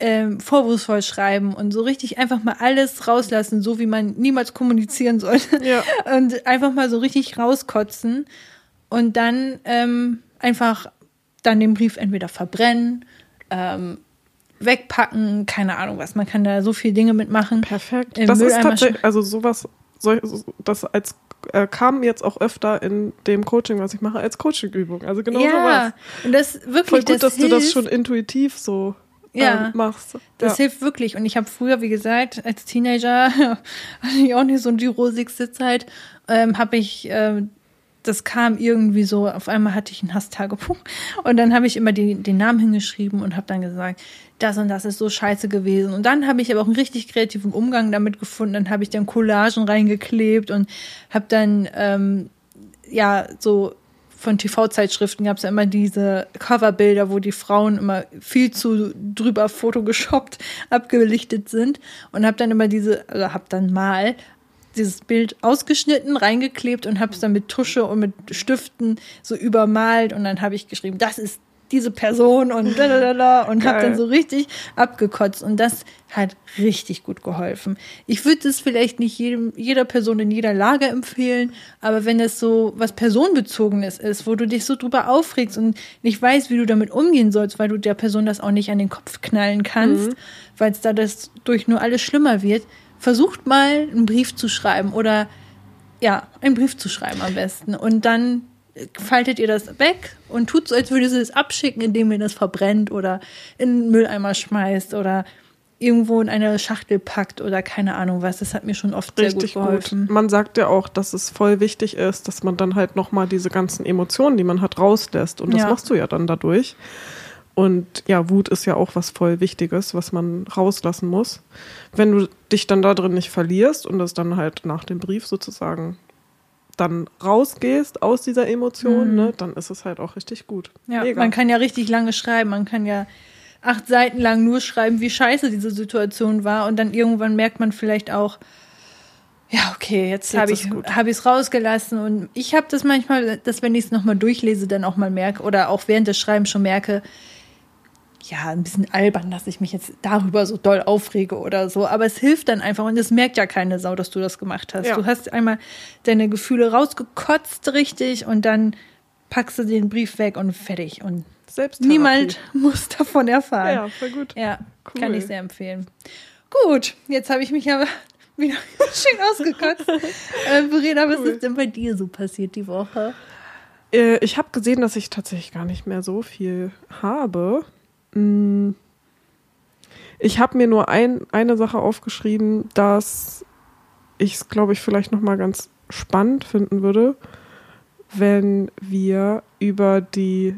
ähm, vorwurfsvoll schreiben und so richtig einfach mal alles rauslassen, so wie man niemals kommunizieren sollte. Ja. Und einfach mal so richtig rauskotzen und dann ähm, einfach dann den Brief entweder verbrennen, ähm, wegpacken, keine Ahnung was. Man kann da so viele Dinge mitmachen. Perfekt. Im Das ist Mülleimer tatsächlich, also sowas, das als äh, kam jetzt auch öfter in dem Coaching, was ich mache, als Coaching-Übung. Also genau ja, sowas. und das wirklich, Voll gut, das dass hilft. du das schon intuitiv so Ja. ähm, machst. Das ja. hilft wirklich. Und ich habe früher, wie gesagt, als Teenager hatte ich auch nicht so die rosigste Zeit. Ähm, habe ich, ähm, das kam irgendwie so, auf einmal hatte ich ein Hasstagebuch. Und dann habe ich immer die, den Namen hingeschrieben und habe dann gesagt, das und das ist so scheiße gewesen. Und dann habe ich aber auch einen richtig kreativen Umgang damit gefunden. Dann habe ich dann Collagen reingeklebt und habe dann, ähm, ja, so von TV-Zeitschriften gab es ja immer diese Coverbilder, wo die Frauen immer viel zu drüber photogeschoppt abgelichtet sind. Und habe dann immer diese, also habe dann mal dieses Bild ausgeschnitten, reingeklebt und habe es dann mit Tusche und mit Stiften so übermalt. Und dann habe ich geschrieben, das ist diese Person und lalala und habe dann so richtig abgekotzt und das hat richtig gut geholfen. Ich würde es vielleicht nicht jedem, jeder Person in jeder Lage empfehlen, aber wenn es so was personenbezogenes ist, wo du dich so drüber aufregst und nicht weißt, wie du damit umgehen sollst, weil du der Person das auch nicht an den Kopf knallen kannst, weil es dadurch durch nur alles schlimmer wird, versucht mal einen Brief zu schreiben oder ja, einen Brief zu schreiben am besten. Und dann faltet ihr das weg und tut so, als würdet ihr es abschicken, indem ihr das verbrennt oder in den Mülleimer schmeißt oder irgendwo in eine Schachtel packt oder keine Ahnung was. Das hat mir schon oft Richtig sehr gut geholfen. gut. Man sagt ja auch, dass es voll wichtig ist, dass man dann halt nochmal diese ganzen Emotionen, die man hat, rauslässt. Und das Ja. machst du ja dann dadurch. Und ja, Wut ist ja auch was voll Wichtiges, was man rauslassen muss. Wenn du dich dann da drin nicht verlierst und das dann halt nach dem Brief sozusagen dann rausgehst aus dieser Emotion, ne, dann ist es halt auch richtig gut. Mhm. Ja, Mega. man kann ja richtig lange schreiben. Man kann ja acht Seiten lang nur schreiben, wie scheiße diese Situation war. Und dann irgendwann merkt man vielleicht auch, ja, okay, jetzt, Jetzt habe ich habe ich es rausgelassen. Und ich habe das manchmal, dass wenn ich es nochmal durchlese, dann auch mal merke oder auch während des Schreibens schon merke, ja, ein bisschen albern, dass ich mich jetzt darüber so doll aufrege oder so. Aber es hilft dann einfach und es merkt ja keine Sau, dass du das gemacht hast. Ja. Du hast einmal deine Gefühle rausgekotzt richtig und dann packst du den Brief weg und fertig. Und niemand muss davon erfahren. Ja, voll gut. Ja, Cool. kann ich sehr empfehlen. Gut, jetzt habe ich mich aber wieder schön ausgekotzt. äh, Verena, was Cool. ist denn bei dir so passiert die Woche? Äh, ich habe gesehen, dass ich tatsächlich gar nicht mehr so viel habe. Mm. Ich habe mir nur ein, eine Sache aufgeschrieben, dass ich es, glaube ich, vielleicht noch mal ganz spannend finden würde, wenn wir über die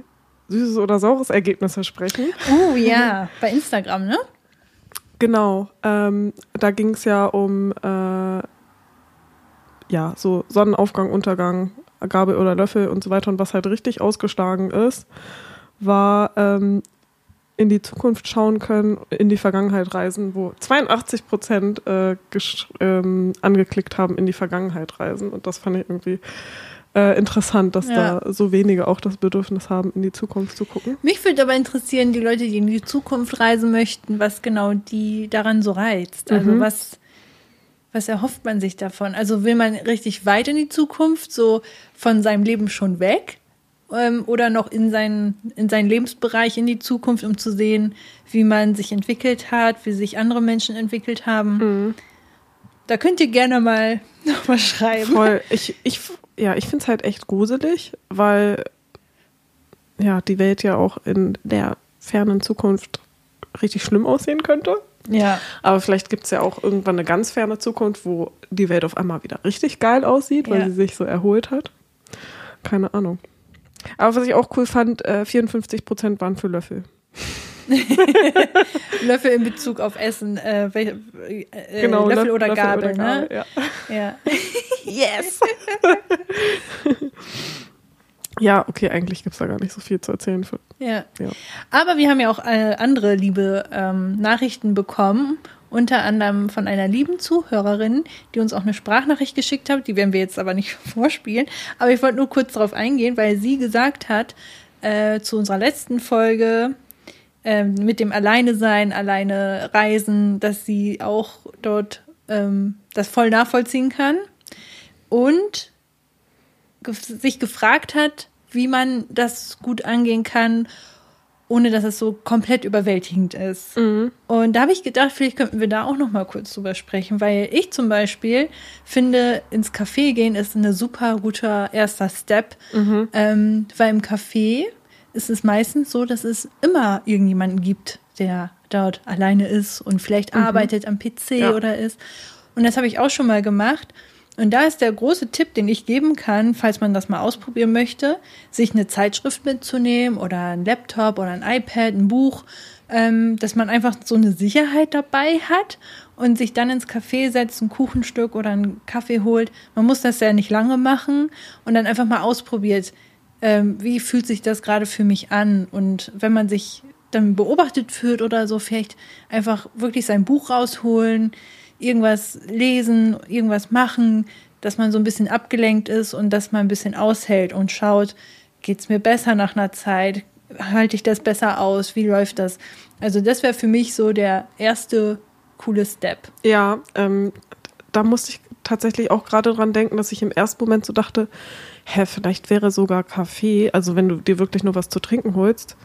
süßes oder saures Ergebnisse sprechen. Oh ja, bei Instagram, ne? Genau, ähm, da ging es ja um äh, ja so Sonnenaufgang, Untergang, Gabel oder Löffel und so weiter und was halt richtig ausgeschlagen ist, war ähm, in die Zukunft schauen können, in die Vergangenheit reisen, wo 82 Prozent äh, ähm, angeklickt haben, in die Vergangenheit reisen und das fand ich irgendwie äh, interessant, dass Ja. da so wenige auch das Bedürfnis haben, in die Zukunft zu gucken. Mich würde aber interessieren, die Leute, die in die Zukunft reisen möchten, was genau die daran so reizt. Also Mhm. was, was erhofft man sich davon? Also will man richtig weit in die Zukunft, so von seinem Leben schon weg? Ähm, oder noch in seinen, in seinen Lebensbereich in die Zukunft, um zu sehen, wie man sich entwickelt hat, wie sich andere Menschen entwickelt haben. Mhm. Da könnt ihr gerne mal noch mal schreiben. Voll. Ich, ich, ja, ich finde es halt echt gruselig, weil ja, die Welt ja auch in der fernen Zukunft richtig schlimm aussehen könnte. Ja. Aber vielleicht gibt es ja auch irgendwann eine ganz ferne Zukunft, wo die Welt auf einmal wieder richtig geil aussieht, weil Ja. sie sich so erholt hat. Keine Ahnung. Aber was ich auch cool fand, äh, 54 Prozent waren für Löffel. Löffel in Bezug auf Essen. Äh, welche, äh, genau, Löffel, Löffel oder Löffel Gabel, oder ne? Gabel, ja. ja. yes! ja, okay, eigentlich gibt es da gar nicht so viel zu erzählen. Für, ja. ja. Aber wir haben ja auch äh, andere liebe ähm, Nachrichten bekommen unter anderem von einer lieben Zuhörerin, die uns auch eine Sprachnachricht geschickt hat. Die werden wir jetzt aber nicht vorspielen. Aber ich wollte nur kurz darauf eingehen, weil sie gesagt hat, äh, zu unserer letzten Folge äh, mit dem Alleine sein, alleine reisen, dass sie auch dort ähm, das voll nachvollziehen kann und sich gefragt hat, wie man das gut angehen kann ohne dass es so komplett überwältigend ist. Mhm. Und da habe ich gedacht, vielleicht könnten wir da auch noch mal kurz drüber sprechen, weil ich zum Beispiel finde, ins Café gehen ist ein super guter erster Step, mhm. ähm, weil im Café ist es meistens so, dass es immer irgendjemanden gibt, der dort alleine ist und vielleicht mhm. arbeitet am PC ja. oder ist. Und das habe ich auch schon mal gemacht. Und da ist der große Tipp, den ich geben kann, falls man das mal ausprobieren möchte, sich eine Zeitschrift mitzunehmen oder ein Laptop oder ein iPad, ein Buch, ähm, dass man einfach so eine Sicherheit dabei hat und sich dann ins Café setzt, ein Kuchenstück oder einen Kaffee holt. Man muss das ja nicht lange machen und dann einfach mal ausprobiert, ähm, wie fühlt sich das gerade für mich an. Und wenn man sich dann beobachtet fühlt oder so, vielleicht einfach wirklich sein Buch rausholen, irgendwas lesen, irgendwas machen, dass man so ein bisschen abgelenkt ist und dass man ein bisschen aushält und schaut, geht es mir besser nach einer Zeit? Halte ich das besser aus? Wie läuft das? Also das wäre für mich so der erste coole Step. Ja, ähm, da musste ich tatsächlich auch gerade dran denken, dass ich im ersten Moment so dachte, hä, vielleicht wäre sogar Kaffee, also wenn du dir wirklich nur was zu trinken holst,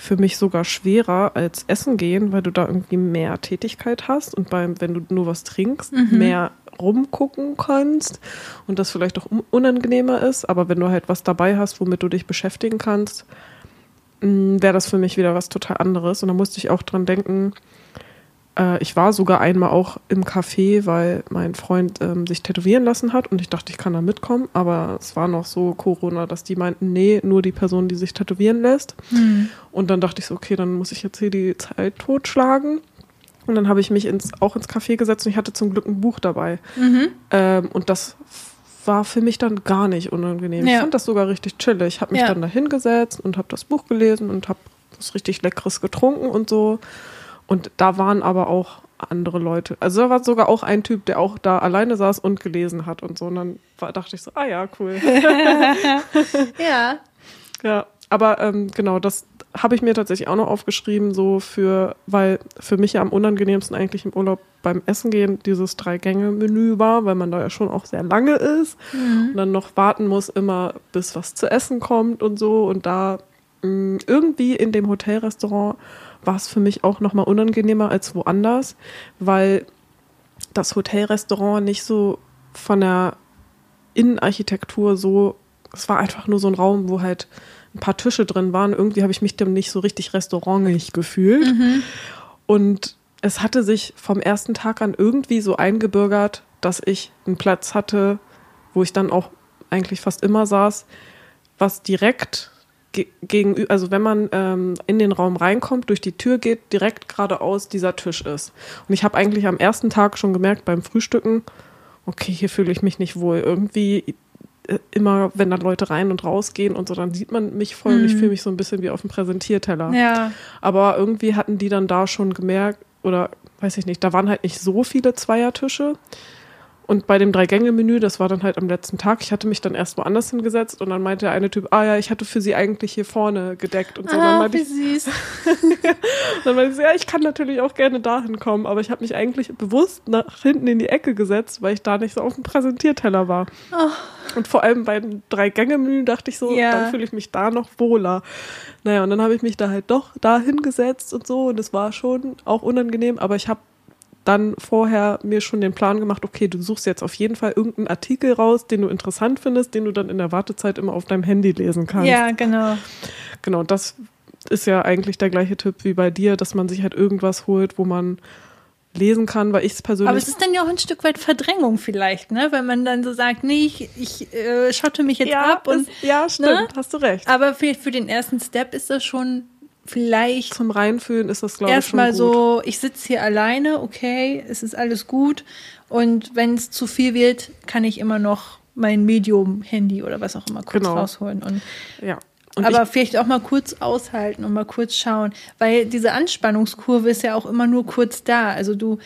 für mich sogar schwerer als Essen gehen, weil du da irgendwie mehr Tätigkeit hast und beim, wenn du nur was trinkst, mhm. mehr rumgucken kannst und das vielleicht auch unangenehmer ist. Aber wenn du halt was dabei hast, womit du dich beschäftigen kannst, mm, wäre das für mich wieder was total anderes. Und da musste ich auch dran denken, äh, ich war sogar einmal auch im Café, weil mein Freund ähm, sich tätowieren lassen hat und ich dachte, ich kann da mitkommen. Aber es war noch so Corona, dass die meinten, nee, nur die Person, die sich tätowieren lässt. Mhm. Und dann dachte ich so, okay, dann muss ich jetzt hier die Zeit totschlagen. Und dann habe ich mich ins, auch ins Café gesetzt und ich hatte zum Glück ein Buch dabei. Mhm. Ähm, und das war für mich dann gar nicht unangenehm. Ja. Ich fand das sogar richtig chillig. Ich habe mich ja. dann da hingesetzt und habe das Buch gelesen und habe was richtig Leckeres getrunken und so. Und da waren aber auch andere Leute. Also da war sogar auch ein Typ, der auch da alleine saß und gelesen hat und so. Und dann war, dachte ich so, ah ja, cool. ja. Ja, aber ähm, genau, das habe ich mir tatsächlich auch noch aufgeschrieben, so für, weil für mich ja am unangenehmsten eigentlich im Urlaub beim Essen gehen dieses Drei-Gänge-Menü war, weil man da ja schon auch sehr lange ist mhm. und dann noch warten muss, immer bis was zu essen kommt und so. Und da mh, mm, irgendwie in dem Hotelrestaurant war es für mich auch nochmal unangenehmer als woanders, weil das Hotelrestaurant nicht so von der Innenarchitektur so, es war einfach nur so ein Raum, wo halt ein paar Tische drin waren. Irgendwie habe ich mich dem nicht so richtig restaurantig gefühlt. Mhm. Und es hatte sich vom ersten Tag an irgendwie so eingebürgert, dass ich einen Platz hatte, wo ich dann auch eigentlich fast immer saß, was direkt gegenüber, also wenn man ähm, in den Raum reinkommt, durch die Tür geht, direkt geradeaus dieser Tisch ist. Und ich habe eigentlich am ersten Tag schon gemerkt beim Frühstücken, okay, hier fühle ich mich nicht wohl. Irgendwie äh, immer, wenn dann Leute rein und rausgehen und so, dann sieht man mich voll mhm. und ich mhm. fühle mich so ein bisschen wie auf dem Präsentierteller. Ja. Aber irgendwie hatten die dann da schon gemerkt, oder weiß ich nicht, da waren halt nicht so viele Zweiertische. Und bei dem Drei-Gänge-Menü, das war dann halt am letzten Tag, ich hatte mich dann erst woanders hingesetzt und dann meinte der eine Typ, ah ja, ich hatte für sie eigentlich hier vorne gedeckt und so. Ah, dann wie ich, süß. dann meinte ich, ja, ich kann natürlich auch gerne dahin kommen, aber ich habe mich eigentlich bewusst nach hinten in die Ecke gesetzt, weil ich da nicht so auf dem Präsentierteller war. Oh. Und vor allem beim Drei-Gänge-Menü dachte ich so, ja. dann fühle ich mich da noch wohler. Naja, und dann habe ich mich da halt doch da hingesetzt und so und es war schon auch unangenehm, aber ich habe dann vorher mir schon den Plan gemacht, okay, du suchst jetzt auf jeden Fall irgendeinen Artikel raus, den du interessant findest, den du dann in der Wartezeit immer auf deinem Handy lesen kannst. Ja, genau. Genau, das ist ja eigentlich der gleiche Tipp wie bei dir, dass man sich halt irgendwas holt, wo man lesen kann, weil ich es persönlich. Aber es ist dann ja auch ein Stück weit Verdrängung vielleicht, ne? Wenn man dann so sagt, nee, ich, ich äh, schotte mich jetzt ja, ab und. Ist, ja, stimmt, ne? hast du recht. Aber vielleicht für den ersten Step ist das schon vielleicht Zum Reinfühlen ist das, glaube ich, erstmal so, ich sitze hier alleine, okay, es ist alles gut. Und wenn es zu viel wird, kann ich immer noch mein Medium-Handy oder was auch immer kurz Genau. rausholen. Und, Ja. Und aber ich, vielleicht auch mal kurz aushalten und mal kurz schauen. Weil diese Anspannungskurve ist ja auch immer nur kurz da. Also du,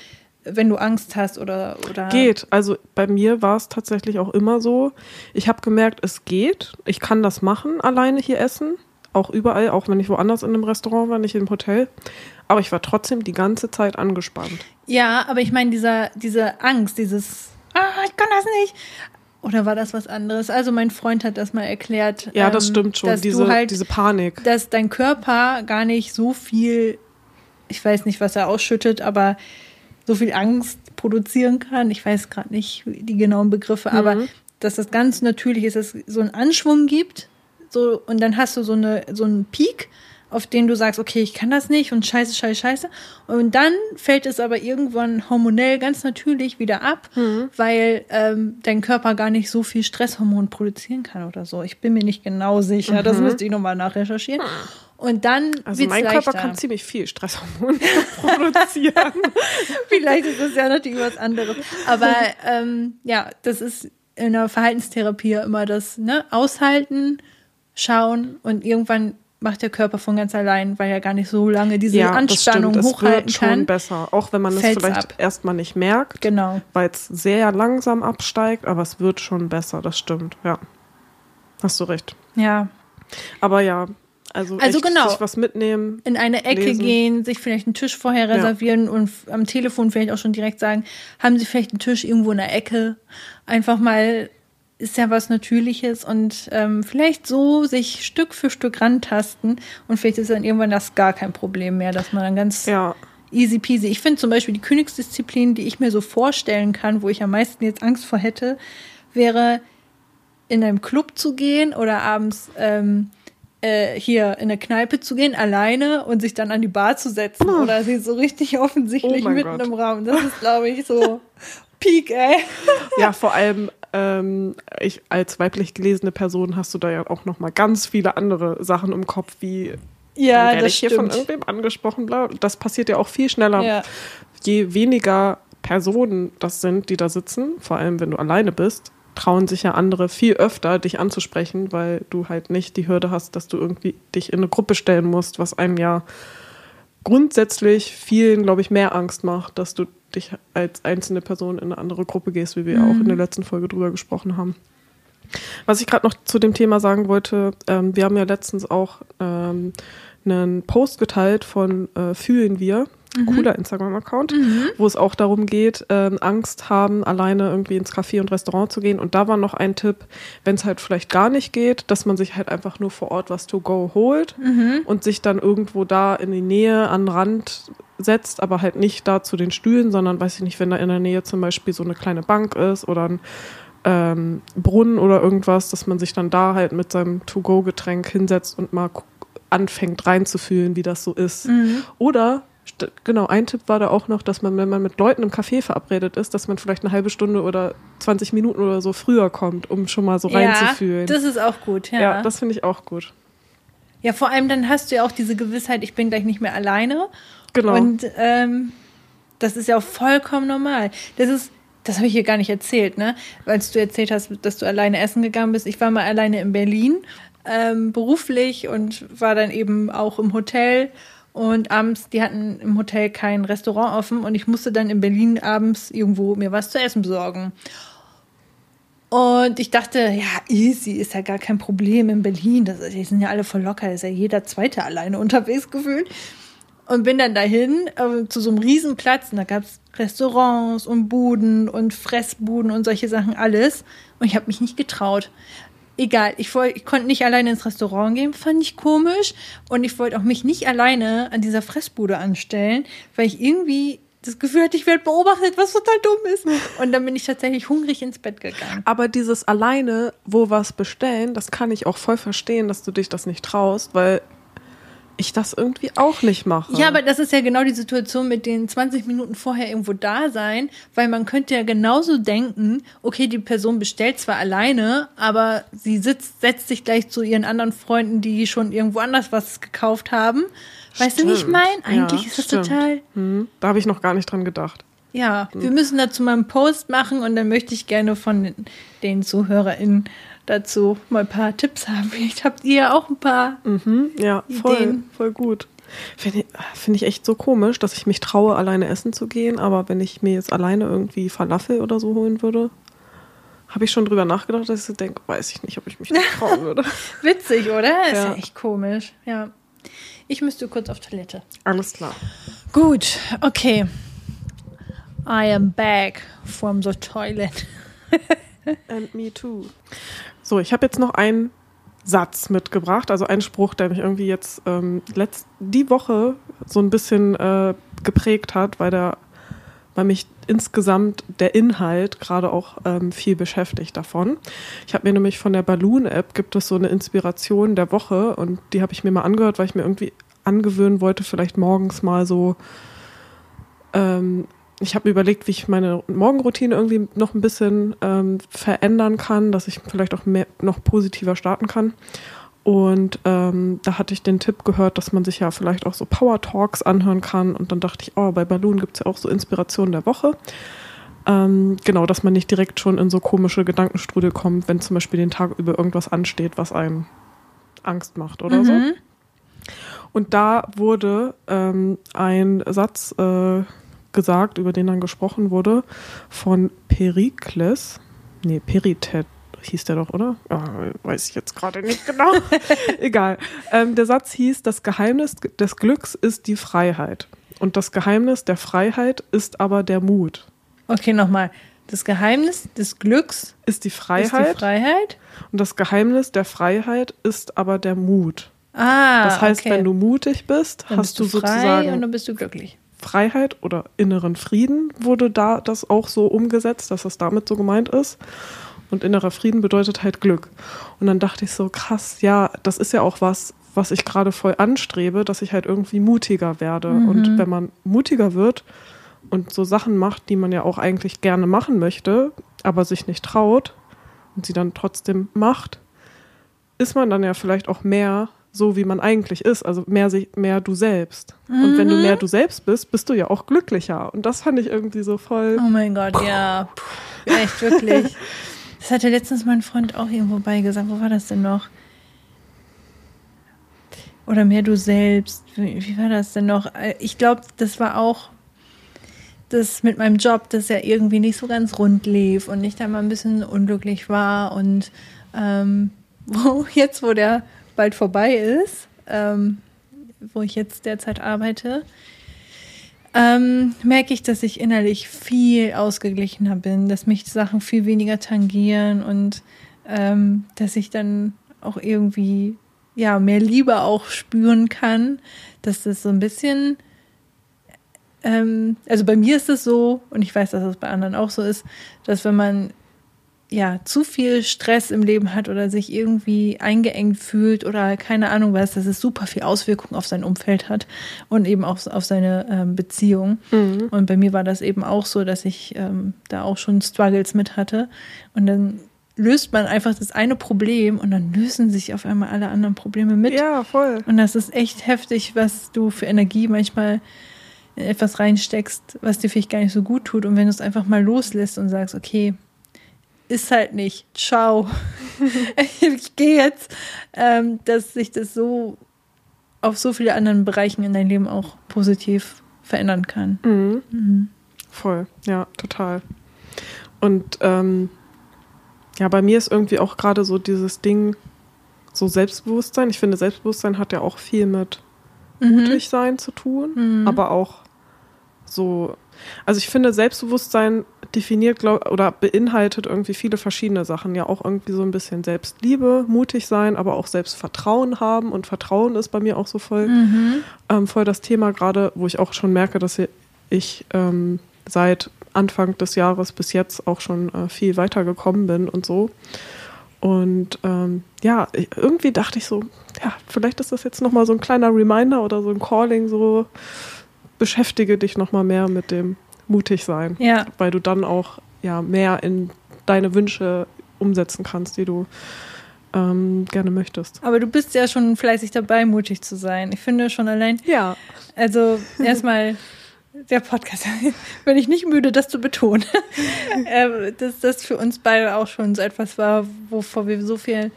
wenn du Angst hast oder. oder geht. Also bei mir war es tatsächlich auch immer so. Ich habe gemerkt, es geht. Ich kann das machen, alleine hier essen. Auch überall, auch wenn ich woanders in einem Restaurant war, nicht im Hotel. Aber ich war trotzdem die ganze Zeit angespannt. Ja, aber ich meine, dieser, diese Angst, dieses, ah, ich kann das nicht. Oder war das was anderes? Also mein Freund hat das mal erklärt. Ja, das ähm, stimmt schon. Diese, halt, diese Panik. dass dein Körper gar nicht so viel, ich weiß nicht, was er ausschüttet, aber so viel Angst produzieren kann. Ich weiß gerade nicht die genauen Begriffe, Mhm. aber dass das ganz natürlich ist, dass es so einen Anschwung gibt. So, und dann hast du so, eine, so einen Peak, auf den du sagst, okay, ich kann das nicht und scheiße, scheiße, scheiße. Und dann fällt es aber irgendwann hormonell ganz natürlich wieder ab, Mhm. weil ähm, dein Körper gar nicht so viel Stresshormon produzieren kann oder so. Ich bin mir nicht genau sicher. Das müsste ich nochmal nachrecherchieren. Und dann Mhm. Also mein leichter. Körper kann ziemlich viel Stresshormone produzieren. Vielleicht ist das ja natürlich was anderes. Aber ähm, ja, das ist in der Verhaltenstherapie ja immer das ne? Aushalten, schauen und irgendwann macht der Körper von ganz allein, weil er gar nicht so lange diese ja, das Anspannung stimmt. Es hochhalten wird schon kann. besser. Auch wenn man es vielleicht ab. erstmal nicht merkt, Genau. weil es sehr langsam absteigt, aber es wird schon besser. Das stimmt, ja. Hast du recht. Ja. Aber ja, also, Also echt genau. sich was mitnehmen. In eine Ecke Lesen. gehen, sich vielleicht einen Tisch vorher reservieren und f- am Telefon vielleicht auch schon direkt sagen, haben Sie vielleicht einen Tisch irgendwo in der Ecke? Einfach mal ist ja was Natürliches und ähm, vielleicht so sich Stück für Stück rantasten und vielleicht ist dann irgendwann das gar kein Problem mehr, dass man dann ganz Ja, easy peasy. Ich finde zum Beispiel die Königsdisziplin, die ich mir so vorstellen kann, wo ich am meisten jetzt Angst vor hätte, wäre in einem Club zu gehen oder abends ähm, äh, hier in eine Kneipe zu gehen, alleine und sich dann an die Bar zu setzen oder sie so richtig offensichtlich Oh mitten Gott. im Raum. Das ist, glaube ich, so Peak, ey. ja, vor allem ähm, ich als weiblich gelesene Person hast du da ja auch noch mal ganz viele andere Sachen im Kopf, wie Ja, werde das ich hier von stimmt. irgendwem angesprochen, bla. Das passiert ja auch viel schneller. Ja. Je weniger Personen das sind, die da sitzen, vor allem wenn du alleine bist, trauen sich ja andere viel öfter, dich anzusprechen, weil du halt nicht die Hürde hast, dass du irgendwie dich in eine Gruppe stellen musst, was einem ja grundsätzlich vielen, glaube ich, mehr Angst macht, dass du dich als einzelne Person in eine andere Gruppe gehst, wie wir ja auch in der letzten Folge drüber gesprochen haben. Was ich gerade noch zu dem Thema sagen wollte, ähm, wir haben ja letztens auch ähm, einen Post geteilt von äh, Fühlen wir, cooler Instagram-Account, wo es auch darum geht, ähm, Angst haben, alleine irgendwie ins Café und Restaurant zu gehen. Und da war noch ein Tipp, wenn es halt vielleicht gar nicht geht, dass man sich halt einfach nur vor Ort was to go holt und sich dann irgendwo da in die Nähe an den Rand setzt, aber halt nicht da zu den Stühlen, sondern weiß ich nicht, wenn da in der Nähe zum Beispiel so eine kleine Bank ist oder ein ähm, Brunnen oder irgendwas, dass man sich dann da halt mit seinem To-Go-Getränk hinsetzt und mal anfängt reinzufühlen, wie das so ist. Oder, st- genau, ein Tipp war da auch noch, dass man, wenn man mit Leuten im Café verabredet ist, dass man vielleicht eine halbe Stunde oder 20 Minuten oder so früher kommt, um schon mal so reinzufühlen. Ja, das ist auch gut, ja. ja, das finde ich auch gut. Ja, vor allem dann hast du ja auch diese Gewissheit, ich bin gleich nicht mehr alleine. Genau. Und ähm, das ist ja auch vollkommen normal. Das ist, das habe ich hier gar nicht erzählt, ne? Weil du erzählt hast, dass du alleine essen gegangen bist. Ich war mal alleine in Berlin, ähm, beruflich und war dann eben auch im Hotel. Und abends, die hatten im Hotel kein Restaurant offen und ich musste dann in Berlin abends irgendwo mir was zu essen besorgen. Und ich dachte, ja, easy, ist ja gar kein Problem in Berlin. Das, die sind ja alle voll locker, ist ja jeder Zweite alleine unterwegs gefühlt. Und bin dann dahin äh, zu so einem Riesenplatz und da gab's Restaurants und Buden und Fressbuden und solche Sachen alles. Und ich habe mich nicht getraut. Egal, ich, ich konnte nicht alleine ins Restaurant gehen, fand ich komisch. Und ich wollte auch mich nicht alleine an dieser Fressbude anstellen, weil ich irgendwie das Gefühl hatte, ich werde beobachtet, was total dumm ist. Und dann bin ich tatsächlich hungrig ins Bett gegangen. Aber dieses alleine, wo was bestellen, das kann ich auch voll verstehen, dass du dich das nicht traust, weil ich das irgendwie auch nicht mache. Ja, aber das ist ja genau die Situation mit den 20 Minuten vorher irgendwo da sein, weil man könnte ja genauso denken, okay, die Person bestellt zwar alleine, aber sie sitzt, setzt sich gleich zu ihren anderen Freunden, die schon irgendwo anders was gekauft haben. Weißt du, wie ich meine? Eigentlich Ja, ist das stimmt. total. Hm, da habe ich noch gar nicht dran gedacht. Ja, wir müssen dazu mal einen Post machen und dann möchte ich gerne von den, den ZuhörerInnen dazu mal ein paar Tipps haben. Vielleicht habt ihr ja auch ein paar. Mhm, ja, voll, Ideen. voll gut. Finde ich, find ich echt so komisch, dass ich mich traue, alleine essen zu gehen, aber wenn ich mir jetzt alleine irgendwie Falafel oder so holen würde, habe ich schon drüber nachgedacht, dass ich so denke, weiß ich nicht, ob ich mich nicht trauen würde. Witzig, oder? Ist ja Ja. echt komisch. Ja. Ich müsste kurz auf Toilette. Alles klar. Gut, okay. I am back from the toilet. And me too. So, ich habe jetzt noch einen Satz mitgebracht, also einen Spruch, der mich irgendwie jetzt ähm, letzt, die Woche so ein bisschen äh, geprägt hat, weil der weil mich insgesamt der Inhalt gerade auch ähm, viel beschäftigt davon. Ich habe mir nämlich von der Balloon-App gibt es so eine Inspiration der Woche und die habe ich mir mal angehört, weil ich mir irgendwie angewöhnen wollte, vielleicht morgens mal so ähm, ich habe mir überlegt, wie ich meine Morgenroutine irgendwie noch ein bisschen ähm, verändern kann, dass ich vielleicht auch mehr, noch positiver starten kann. Und ähm, da hatte ich den Tipp gehört, dass man sich ja vielleicht auch so Power Talks anhören kann. Und dann dachte ich, oh, bei Balloon gibt es ja auch so Inspirationen der Woche. Ähm, genau, dass man nicht direkt schon in so komische Gedankenstrudel kommt, wenn zum Beispiel den Tag über irgendwas ansteht, was einem Angst macht oder so. Mhm. Und da wurde ähm, ein Satz äh, gesagt, über den dann gesprochen wurde, von Perikles. Nee, Peritet hieß der doch, oder? Ah, weiß ich jetzt gerade nicht genau. Egal. Ähm, der Satz hieß, das Geheimnis des Glücks ist die Freiheit. Und das Geheimnis der Freiheit ist aber der Mut. Okay, nochmal. Das Geheimnis des Glücks Ist die ist Freiheit die Freiheit. und das Geheimnis der Freiheit ist aber der Mut. Ah, Das heißt, okay. wenn du mutig bist, dann hast bist du du frei sozusagen und dann bist du glücklich. Freiheit oder inneren Frieden wurde da das auch so umgesetzt, dass das damit so gemeint ist. Und innerer Frieden bedeutet halt Glück. Und dann dachte ich so, krass, ja, das ist ja auch was, was ich gerade voll anstrebe, dass ich halt irgendwie mutiger werde. Und wenn man mutiger wird und so Sachen macht, die man ja auch eigentlich gerne machen möchte, aber sich nicht traut und sie dann trotzdem macht, ist man dann ja vielleicht auch mehr so, wie man eigentlich ist, also mehr, sich, mehr du selbst. Und wenn du mehr du selbst bist, bist du ja auch glücklicher. Und das fand ich irgendwie so voll. Oh mein Gott, ja. Puh, echt, wirklich. Das hatte letztens mein Freund auch irgendwo beigesagt. Wo war das denn noch? Oder mehr du selbst. Wie, wie war das denn noch? Äh, Ich glaube, das war auch das mit meinem Job, das ja irgendwie nicht so ganz rund lief und ich da mal ein bisschen unglücklich war. Und ähm, wo jetzt, wo der bald vorbei ist, ähm, wo ich jetzt derzeit arbeite, ähm, merke ich, dass ich innerlich viel ausgeglichener bin, dass mich Sachen viel weniger tangieren und ähm, dass ich dann auch irgendwie ja mehr Liebe auch spüren kann, dass das so ein bisschen ähm, also bei mir ist es so und ich weiß, dass es bei anderen auch so ist, dass wenn man ja zu viel Stress im Leben hat oder sich irgendwie eingeengt fühlt oder keine Ahnung was, dass es super viel Auswirkungen auf sein Umfeld hat und eben auch auf seine ähm, Beziehung. Und bei mir war das eben auch so, dass ich ähm, da auch schon Struggles mit hatte. Und dann löst man einfach das eine Problem und dann lösen sich auf einmal alle anderen Probleme mit. Ja, voll. Und das ist echt heftig, was du für Energie manchmal in etwas reinsteckst, was dir vielleicht gar nicht so gut tut. Und wenn du es einfach mal loslässt und sagst, okay, ist halt nicht, ciao, ich gehe jetzt, ähm, dass sich das so auf so viele anderen Bereichen in deinem Leben auch positiv verändern kann. Mhm. Voll, ja, total. Und ähm, ja, bei mir ist irgendwie auch gerade so dieses Ding, so Selbstbewusstsein. Ich finde, Selbstbewusstsein hat ja auch viel mit mutig sein zu tun, aber auch so. Also ich finde, Selbstbewusstsein definiert glaub, oder beinhaltet irgendwie viele verschiedene Sachen. Ja, auch irgendwie so ein bisschen Selbstliebe, mutig sein, aber auch Selbstvertrauen haben. Und Vertrauen ist bei mir auch so voll, ähm, voll das Thema gerade, wo ich auch schon merke, dass ich ähm, seit Anfang des Jahres bis jetzt auch schon äh, viel weitergekommen bin und so. Und ähm, ja, irgendwie dachte ich so, ja, vielleicht ist das jetzt nochmal so ein kleiner Reminder oder so ein Calling, so beschäftige dich nochmal mehr mit dem mutig sein. Ja. Weil du dann auch ja mehr in deine Wünsche umsetzen kannst, die du ähm, gerne möchtest. Aber du bist ja schon fleißig dabei, mutig zu sein. Ich finde schon allein. Ja. Also erstmal der Podcast. Bin ich nicht müde, das zu betonen. äh, dass das für uns beide auch schon so etwas war, wovor wir so viel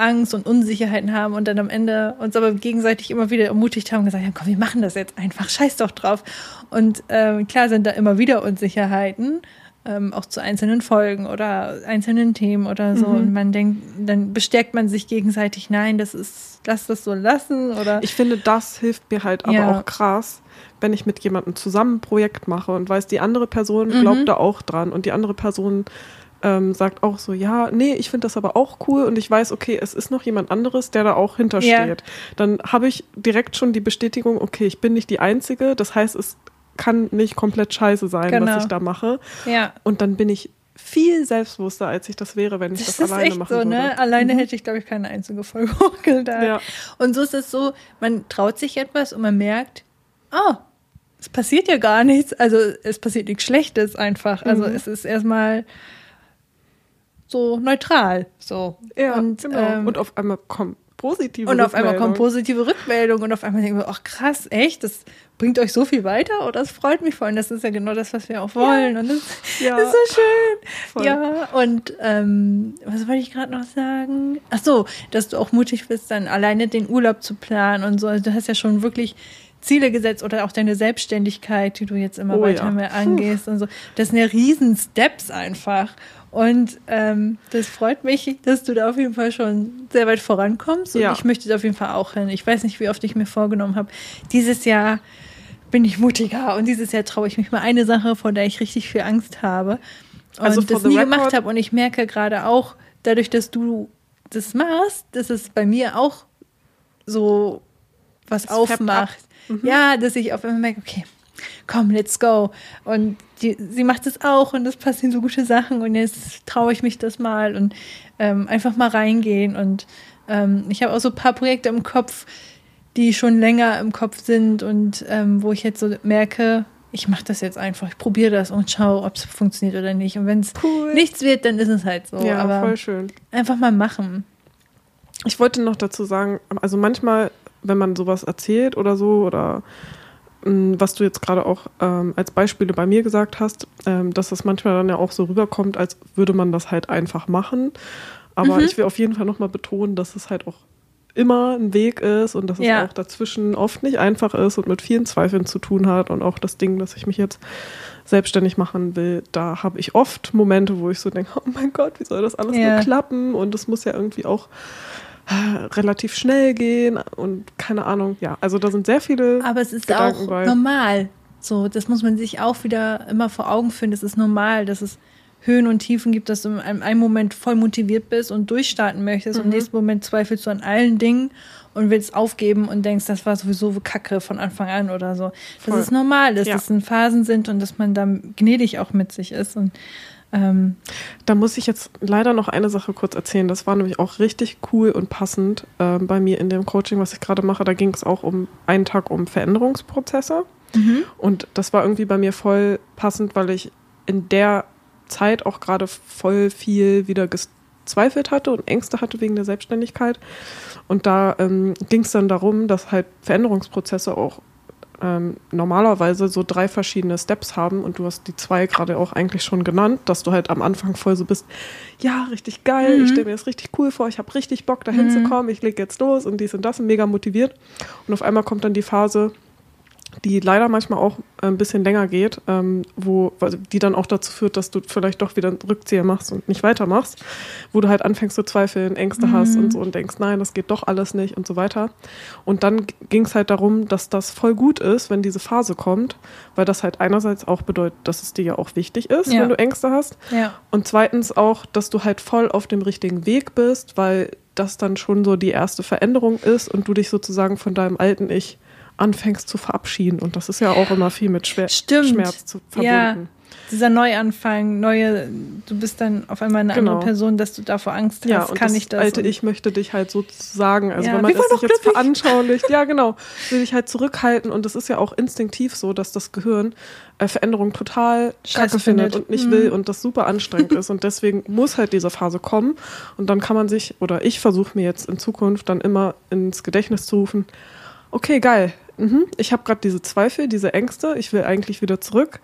Angst und Unsicherheiten haben und dann am Ende uns aber gegenseitig immer wieder ermutigt haben und gesagt haben, komm, wir machen das jetzt einfach, scheiß doch drauf. Und äh, klar sind da immer wieder Unsicherheiten, ähm, auch zu einzelnen Folgen oder einzelnen Themen oder so. Mhm. Und man denkt, dann bestärkt man sich gegenseitig, nein, das ist, lass das so lassen. Oder ich finde, das hilft mir halt aber ja. auch krass, wenn ich mit jemandem zusammen ein Projekt mache und weiß, die andere Person mhm. glaubt da auch dran und die andere Person ähm, sagt auch so, ja, nee, ich finde das aber auch cool und ich weiß, okay, es ist noch jemand anderes, der da auch hintersteht. Ja. Dann habe ich direkt schon die Bestätigung, okay, ich bin nicht die Einzige. Das heißt, es kann nicht komplett scheiße sein, genau. was ich da mache. Ja. Und dann bin ich viel selbstbewusster, als ich das wäre, wenn ich das, das alleine machen so, ne? würde. Ne? Alleine mhm. hätte ich, glaube ich, keine einzige Folge hochgeladen. Ja. Und so ist es so, man traut sich etwas und man merkt, oh, es passiert ja gar nichts. Also es passiert nichts Schlechtes einfach. Also mhm. es ist erstmal so neutral. So. Ja, und, genau. Ähm, und auf einmal kommen positive Und auf einmal kommen positive Rückmeldungen und auf einmal denken wir, ach krass, echt, das bringt euch so viel weiter und das freut mich voll. Und das ist ja genau das, was wir auch wollen. Ja. Und das, ja. ist so schön. Voll. Ja, und ähm, was wollte ich gerade noch sagen? Ach so, dass du auch mutig bist, dann alleine den Urlaub zu planen und so. Also du hast ja schon wirklich Ziele gesetzt oder auch deine Selbstständigkeit, die du jetzt immer oh, weiter ja. mehr angehst Puh. und so. Das sind ja riesen Steps einfach. Und ähm, das freut mich, dass du da auf jeden Fall schon sehr weit vorankommst. Und ja. ich möchte da auf jeden Fall auch hin. Ich weiß nicht, wie oft ich mir vorgenommen habe. Dieses Jahr bin ich mutiger und dieses Jahr traue ich mich mal eine Sache, vor der ich richtig viel Angst habe. Und also das nie gemacht habe. Und ich merke gerade auch, dadurch, dass du das machst, dass es bei mir auch so was das aufmacht. Mhm. Ja, dass ich auf einmal merke, okay, komm, let's go. Und die, sie macht es auch und es passieren so gute Sachen und jetzt traue ich mich das mal und ähm, einfach mal reingehen. Und ähm, ich habe auch so ein paar Projekte im Kopf, die schon länger im Kopf sind und ähm, wo ich jetzt so merke, ich mache das jetzt einfach, ich probiere das und schaue, ob es funktioniert oder nicht. Und wenn es cool. nichts wird, dann ist es halt so. Ja, Aber voll schön. Einfach mal machen. Ich wollte noch dazu sagen, also manchmal, wenn man sowas erzählt oder so oder was du jetzt gerade auch ähm, als Beispiele bei mir gesagt hast, ähm, dass das manchmal dann ja auch so rüberkommt, als würde man das halt einfach machen. Aber mhm. ich will auf jeden Fall nochmal betonen, dass es halt auch immer ein Weg ist und dass es ja. auch dazwischen oft nicht einfach ist und mit vielen Zweifeln zu tun hat. Und auch das Ding, dass ich mich jetzt selbstständig machen will, da habe ich oft Momente, wo ich so denke, oh mein Gott, wie soll das alles ja. nur klappen? Und es muss ja irgendwie auch relativ schnell gehen und keine Ahnung. Ja, also da sind sehr viele. Aber es ist Gedanken auch bei. normal. So, das muss man sich auch wieder immer vor Augen führen. Das ist normal, dass es Höhen und Tiefen gibt, dass du in einem Moment voll motiviert bist und durchstarten möchtest mhm. und im nächsten Moment zweifelst du an allen Dingen und willst aufgeben und denkst, das war sowieso Kacke von Anfang an oder so. Das voll. ist normal, dass ja. das in Phasen sind und dass man da gnädig auch mit sich ist und ähm, da muss ich jetzt leider noch eine Sache kurz erzählen. Das war nämlich auch richtig cool und passend äh, bei mir in dem Coaching, was ich gerade mache. Da ging es auch um einen Tag um Veränderungsprozesse. Mhm. Und das war irgendwie bei mir voll passend, weil ich in der Zeit auch gerade voll viel wieder gezweifelt hatte und Ängste hatte wegen der Selbstständigkeit. Und da ähm, ging es dann darum, dass halt Veränderungsprozesse auch ähm, normalerweise so drei verschiedene Steps haben und du hast die zwei gerade auch eigentlich schon genannt, dass du halt am Anfang voll so bist, ja, richtig geil, mhm. ich stelle mir das richtig cool vor, ich habe richtig Bock dahin mhm. zu kommen, ich lege jetzt los und dies und das und mega motiviert. Und auf einmal kommt dann die Phase, die leider manchmal auch ein bisschen länger geht, ähm, wo die dann auch dazu führt, dass du vielleicht doch wieder einen Rückzieher machst und nicht weitermachst, wo du halt anfängst zu zweifeln, Ängste mhm. hast und so und denkst, nein, das geht doch alles nicht und so weiter. Und dann ging es halt darum, dass das voll gut ist, wenn diese Phase kommt, weil das halt einerseits auch bedeutet, dass es dir ja auch wichtig ist, ja. wenn du Ängste hast. Ja. Und zweitens auch, dass du halt voll auf dem richtigen Weg bist, weil das dann schon so die erste Veränderung ist und du dich sozusagen von deinem alten Ich anfängst zu verabschieden. Und das ist ja auch immer viel mit Schwer Stimmt. Schmerz zu verbunden. Ja. dieser Neuanfang, neue, du bist dann auf einmal eine Genau. andere Person, dass du davor Angst hast, Ja, und kann das ich das? alte Ich möchte dich halt sozusagen, also Ja, wenn man es sich jetzt veranschaulicht, ja genau, will ich halt zurückhalten und es ist ja auch instinktiv so, dass das Gehirn äh, Veränderung total Scheiße kacke findet findet. und nicht Mhm. will und das super anstrengend ist und deswegen muss halt diese Phase kommen und dann kann man sich, oder ich versuche mir jetzt in Zukunft dann immer ins Gedächtnis zu rufen, okay, geil, mhm, ich habe gerade diese Zweifel, diese Ängste, ich will eigentlich wieder zurück.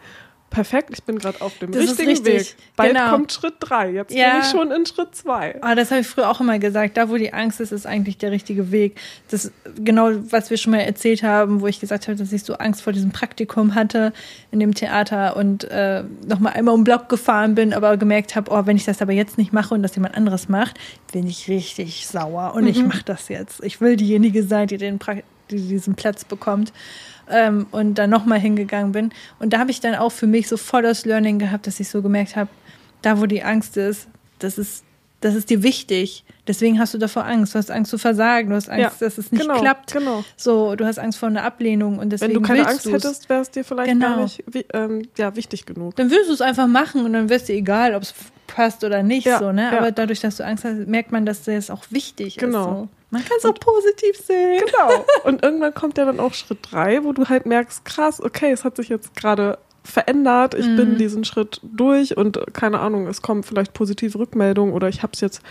Perfekt, ich bin gerade auf dem Das richtigen richtig, Weg. Bald genau. kommt Schritt drei. Jetzt Ja. bin ich schon in Schritt zwei. Ah, das habe ich früher auch immer gesagt. Da, wo die Angst ist, ist eigentlich der richtige Weg. Das genau, was wir schon mal erzählt haben, wo ich gesagt habe, dass ich so Angst vor diesem Praktikum hatte in dem Theater und äh, noch mal einmal um den Block gefahren bin, aber gemerkt habe, oh, wenn ich das aber jetzt nicht mache und das jemand anderes macht, bin ich richtig sauer und ich mache das jetzt. Ich will diejenige sein, die den pra die diesen Platz bekommt. Ähm, und dann nochmal hingegangen bin. Und da habe ich dann auch für mich so voll das Learning gehabt, dass ich so gemerkt habe, da wo die Angst ist, das ist, das ist dir wichtig. Deswegen hast du davor Angst. Du hast Angst zu versagen. Du hast Angst, Ja, dass es nicht genau, klappt. genau. So, du hast Angst vor einer Ablehnung und deswegen Wenn du keine Angst du's. hättest, wäre es dir vielleicht Genau. gar nicht ähm, ja, wichtig genug. Dann würdest du es einfach machen und dann wirst dir egal, ob es passt oder nicht. Ja, so, ne? ja. Aber dadurch, dass du Angst hast, merkt man, dass das auch wichtig Genau. ist. So. Man kann es auch positiv sehen. Genau. Und irgendwann kommt ja dann auch Schritt drei, wo du halt merkst, krass, okay, es hat sich jetzt gerade verändert, ich Mhm. bin diesen Schritt durch und keine Ahnung, es kommen vielleicht positive Rückmeldungen oder ich habe es jetzt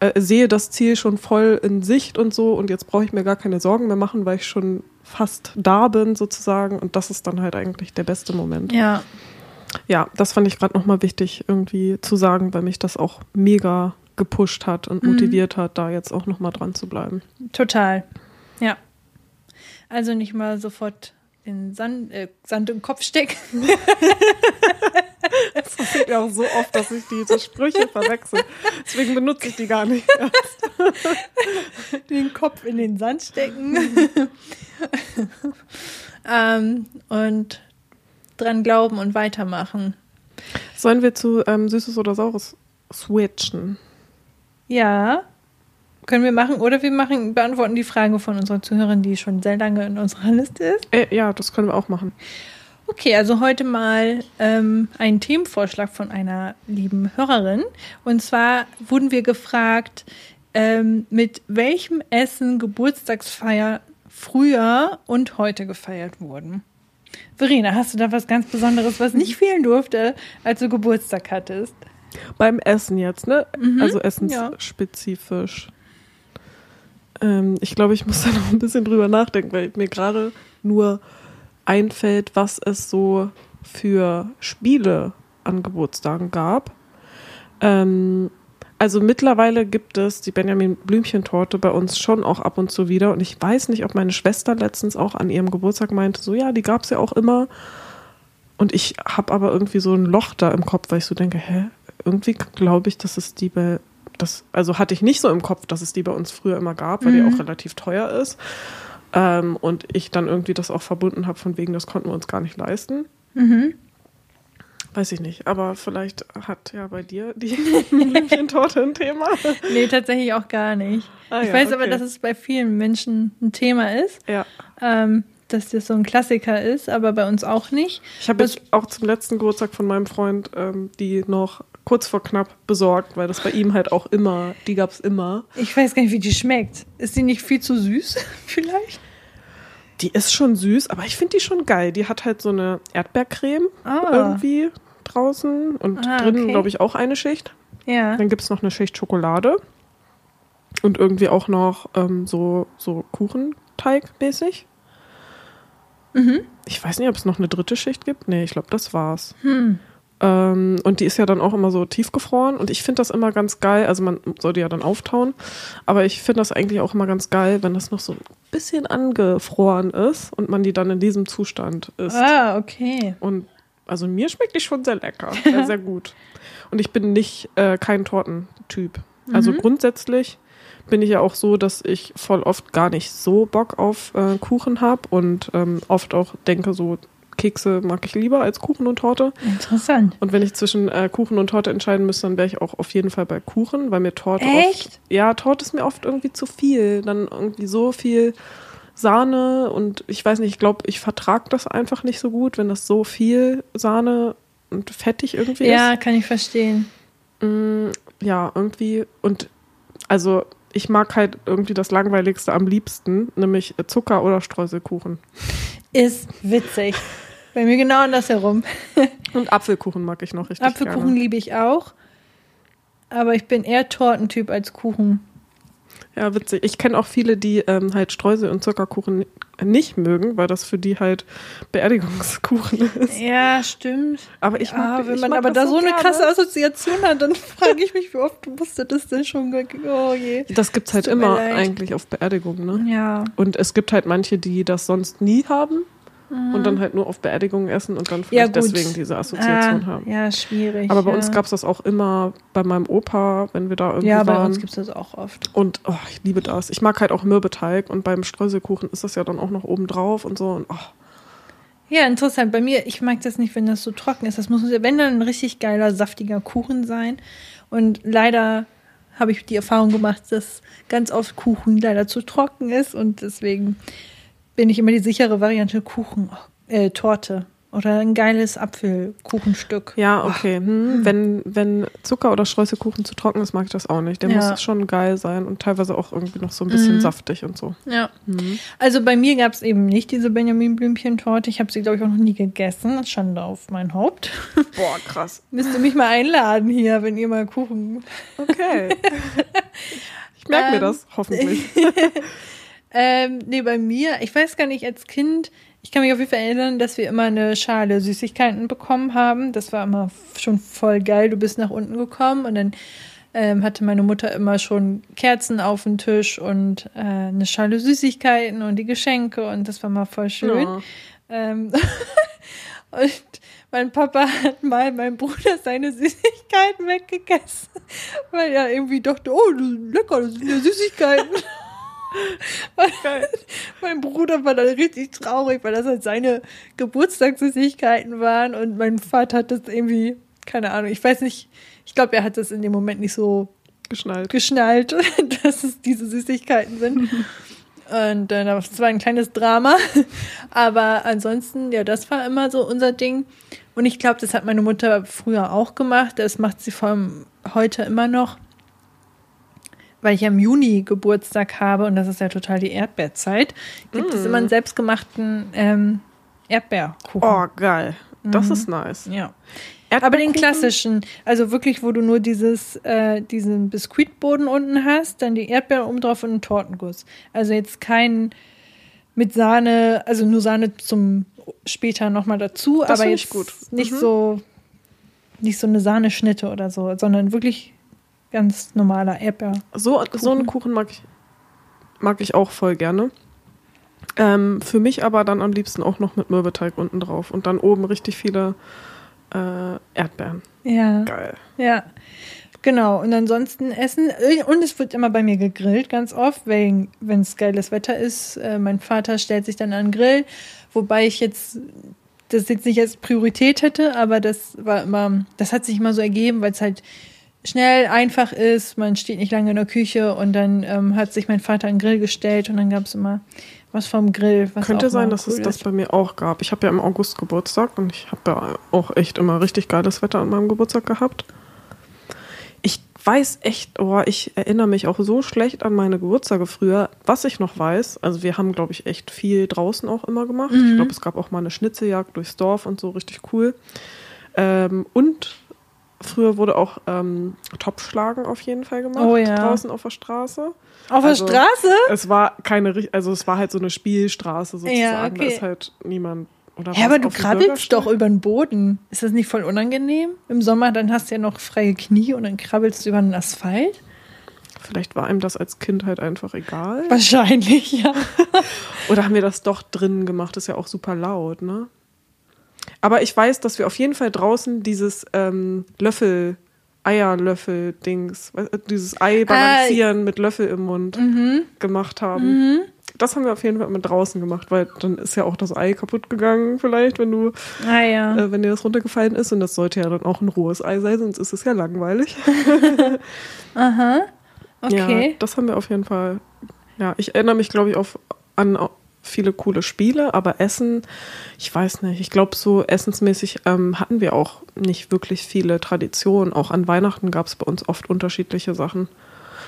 äh, sehe das Ziel schon voll in Sicht und so und jetzt brauche ich mir gar keine Sorgen mehr machen, weil ich schon fast da bin sozusagen und das ist dann halt eigentlich der beste Moment. Ja, Ja, das fand ich gerade nochmal wichtig irgendwie zu sagen, weil mich das auch mega gepusht hat und Mhm. motiviert hat, da jetzt auch nochmal dran zu bleiben. total. Ja. Also nicht mal sofort den Sand, äh, Sand im Kopf stecken. Das passiert ja auch so oft, dass ich diese Sprüche verwechsel. Deswegen benutze ich die gar nicht. den Kopf in den Sand stecken. ähm, und dran glauben und weitermachen. Sollen wir zu ähm, Süßes oder Saures switchen? Ja, können wir machen. Oder wir machen, beantworten die Frage von unserer Zuhörerin, die schon sehr lange in unserer Liste ist. Äh, ja, das können wir auch machen. Okay, also heute mal ähm, ein Themenvorschlag von einer lieben Hörerin. Und zwar wurden wir gefragt, ähm, mit welchem Essen Geburtstagsfeier früher und heute gefeiert wurden. Verena, hast du da was ganz Besonderes, was nicht fehlen durfte, als du Geburtstag hattest? Beim Essen jetzt, ne? Mhm, also ja. essensspezifisch. Ähm, ich glaube, ich muss da noch ein bisschen drüber nachdenken, weil mir gerade nur einfällt, was es so für Spiele an Geburtstagen gab. Ähm, also mittlerweile gibt es die Benjamin Blümchen-Torte bei uns schon auch ab und zu wieder. Und ich weiß nicht, ob meine Schwester letztens auch an ihrem Geburtstag meinte, so ja, die gab es ja auch immer. Und ich habe aber irgendwie so ein Loch da im Kopf, weil ich so denke, hä, irgendwie glaube ich, dass es die bei, das, also hatte ich nicht so im Kopf, dass es die bei uns früher immer gab, weil Mhm. die auch relativ teuer ist. Ähm, und ich dann irgendwie das auch verbunden habe, von wegen, das konnten wir uns gar nicht leisten. Mhm. Weiß ich nicht, aber vielleicht hat ja bei dir die Blümchentorte ein Thema. Nee, tatsächlich auch gar nicht. Ah ich ja, weiß aber, okay. dass es bei vielen Menschen ein Thema ist, Ja. ähm, dass das so ein Klassiker ist, aber bei uns auch nicht. Ich habe jetzt auch zum letzten Geburtstag von meinem Freund ähm, die noch kurz vor knapp besorgt, weil das bei ihm halt auch immer, die gab es immer. Ich weiß gar nicht, wie die schmeckt. Ist die nicht viel zu süß? Vielleicht? Die ist schon süß, aber ich finde die schon geil. Die hat halt so eine Erdbeercreme Ah. irgendwie draußen und Ah, drinnen, okay. glaube ich, auch eine Schicht. Ja. Dann gibt es noch eine Schicht Schokolade und irgendwie auch noch ähm, so, so Kuchenteig-mäßig. Mhm. Ich weiß nicht, ob es noch eine dritte Schicht gibt. Nee, ich glaube, das war's. Hm. Ähm, und die ist ja dann auch immer so tiefgefroren. Und ich finde das immer ganz geil. Also man soll die ja dann auftauen. Aber ich finde das eigentlich auch immer ganz geil, wenn das noch so ein bisschen angefroren ist und man die dann in diesem Zustand isst. Ah, okay. Und also mir schmeckt die schon sehr lecker. Sehr, sehr gut. Und ich bin nicht äh, kein Tortentyp. Also Mhm. grundsätzlich bin ich ja auch so, dass ich voll oft gar nicht so Bock auf äh, Kuchen habe und ähm, oft auch denke, so Kekse mag ich lieber als Kuchen und Torte. Interessant. Und wenn ich zwischen äh, Kuchen und Torte entscheiden müsste, dann wäre ich auch auf jeden Fall bei Kuchen, weil mir Torte oft. Echt? Ja, Torte ist mir oft irgendwie zu viel. Dann irgendwie so viel Sahne und ich weiß nicht, ich glaube, ich vertrage das einfach nicht so gut, wenn das so viel Sahne und fettig irgendwie Ja, ist. kann ich verstehen. Mm, ja, irgendwie. Und also ich mag halt irgendwie das Langweiligste am liebsten, nämlich Zucker- oder Streuselkuchen. Ist witzig. Bei mir genau andersherum. Und Apfelkuchen mag ich noch richtig Apfelkuchen gerne. liebe ich auch. Aber ich bin eher Tortentyp als Kuchen. Ja, witzig. Ich kenne auch viele, die ähm, halt Streusel- und Zuckerkuchen nicht mögen, weil das für die halt Beerdigungskuchen ist. Ja, stimmt. Aber ich mag, Ja, wenn ich man mag aber da so eine gerne. krasse Assoziation hat, dann frage ich mich, wie oft musste das denn schon. Oh je. Das gibt's halt immer eigentlich auf Beerdigungen, ne? Ja. Und es gibt halt manche, die das sonst nie haben und dann halt nur auf Beerdigungen essen und dann. Ja, vielleicht gut. deswegen diese Assoziation ah, haben. Ja, schwierig. Aber bei ja. uns gab's das auch immer bei meinem Opa, wenn wir da irgendwie Ja, bei waren. uns gibt es das auch oft. und oh, ich liebe das. Ich mag halt auch Mürbeteig und beim Streuselkuchen ist das ja dann auch noch oben drauf und so. Und, oh, Ja, interessant. Bei mir, ich mag das nicht, wenn das so trocken ist. Das muss, wenn dann ein richtig geiler, saftiger Kuchen sein. Und leider habe ich die Erfahrung gemacht, dass ganz oft Kuchen leider zu trocken ist. Und deswegen bin ich immer die sichere Variante Kuchen, äh, Torte. Oder ein geiles Apfelkuchenstück. ja, okay. Hm. Wenn, wenn Zucker- oder Streuselkuchen zu trocken ist, mag ich das auch nicht. Der Ja. muss schon geil sein und teilweise auch irgendwie noch so ein bisschen Mhm. saftig und so. Ja. Mhm. Also bei mir gab es eben nicht diese Benjamin Blümchen-Torte. Ich habe sie, glaube ich, auch noch nie gegessen. Schande auf mein Haupt. Boah, krass. Müsst ihr mich mal einladen hier, wenn ihr mal Kuchen Okay. ich merke mir Ähm. das, hoffentlich. Ähm, nee, bei mir, ich weiß gar nicht, als Kind, ich kann mich auf jeden Fall erinnern, dass wir immer eine Schale Süßigkeiten bekommen haben. Das war immer schon voll geil. Du bist nach unten gekommen und dann ähm, hatte meine Mutter immer schon Kerzen auf dem Tisch und äh, eine Schale Süßigkeiten und die Geschenke und das war mal voll schön. Ja. Ähm, und mein Papa hat mal meinem Bruder seine Süßigkeiten weggegessen, weil er irgendwie dachte, oh, lecker, das sind ja Süßigkeiten. Mein Bruder war dann richtig traurig, weil das halt seine Geburtstagssüßigkeiten waren und mein Vater hat das irgendwie, keine Ahnung, ich weiß nicht, ich glaube, er hat das in dem Moment nicht so Geschnallt. geschnallt, dass es diese Süßigkeiten sind. Und äh, das war ein kleines Drama. Aber ansonsten, ja, das war immer so unser Ding. Und ich glaube, das hat meine Mutter früher auch gemacht. Das macht sie vor allem heute immer noch. Weil ich ja im Juni Geburtstag habe und das ist ja total die Erdbeerzeit, gibt es immer einen selbstgemachten ähm, Erdbeerkuchen. Oh, geil. Das Mhm. ist nice. Ja. Aber den klassischen, also wirklich, wo du nur dieses, äh, diesen Biskuitboden unten hast, dann die Erdbeeren oben drauf und einen Tortenguss. Also jetzt kein mit Sahne, also nur Sahne zum später nochmal dazu, Das aber jetzt gut. nicht Mhm. so nicht so eine Sahneschnitte oder so, sondern wirklich ganz normaler Erdbeer. So, so einen Kuchen mag ich, mag ich auch voll gerne. Ähm, für mich aber dann am liebsten auch noch mit Mürbeteig unten drauf und dann oben richtig viele äh, Erdbeeren. Ja. Geil. Ja, genau. Und ansonsten essen. Und es wird immer bei mir gegrillt, ganz oft, wenn es geiles Wetter ist. Äh, mein Vater stellt sich dann an den Grill, wobei ich jetzt das jetzt nicht als Priorität hätte, aber das war immer, das hat sich immer so ergeben, weil es halt schnell, einfach ist. Man steht nicht lange in der Küche und dann ähm, hat sich mein Vater den Grill gestellt und dann gab es immer was vom Grill. Was Könnte sein, dass es cool das ist. bei mir auch gab. Ich habe ja im August Geburtstag und ich habe ja auch echt immer richtig geiles Wetter an meinem Geburtstag gehabt. Ich weiß echt, oh, ich erinnere mich auch so schlecht an meine Geburtstage früher. Was ich noch weiß, also wir haben, glaube ich, echt viel draußen auch immer gemacht. Mhm. Ich glaube, es gab auch mal eine Schnitzeljagd durchs Dorf und so, richtig cool. Ähm, und früher wurde auch ähm, Topfschlagen auf jeden Fall gemacht, Oh ja. draußen auf der Straße. Auf Also- der Straße? Es war keine, also es war halt so eine Spielstraße sozusagen. Ja, Da okay. ist halt niemand. Oder Ja, aber du krabbelst doch über den Boden. Ist das nicht voll unangenehm? Im Sommer, dann hast du ja noch freie Knie und dann krabbelst du über den Asphalt? Vielleicht war ihm das als Kind halt einfach egal. Wahrscheinlich, ja. Oder haben wir das doch drinnen gemacht? ist ja auch super laut, ne? Aber ich weiß, dass wir auf jeden Fall draußen dieses ähm, Löffel, Eierlöffel-Dings, du, dieses Ei balancieren mit Löffel im Mund gemacht haben. Das haben wir auf jeden Fall mit draußen gemacht, weil dann ist ja auch das Ei kaputt gegangen, vielleicht, wenn du Ah ja. äh, wenn dir das runtergefallen ist. Und das sollte ja dann auch ein rohes Ei sein, sonst ist es ja langweilig. Aha. Ja, Okay. das haben wir auf jeden Fall. Ja, ich erinnere mich, glaube ich, auf, an viele coole Spiele, aber Essen, ich weiß nicht, ich glaube, so essensmäßig ähm, hatten wir auch nicht wirklich viele Traditionen. Auch an Weihnachten gab es bei uns oft unterschiedliche Sachen.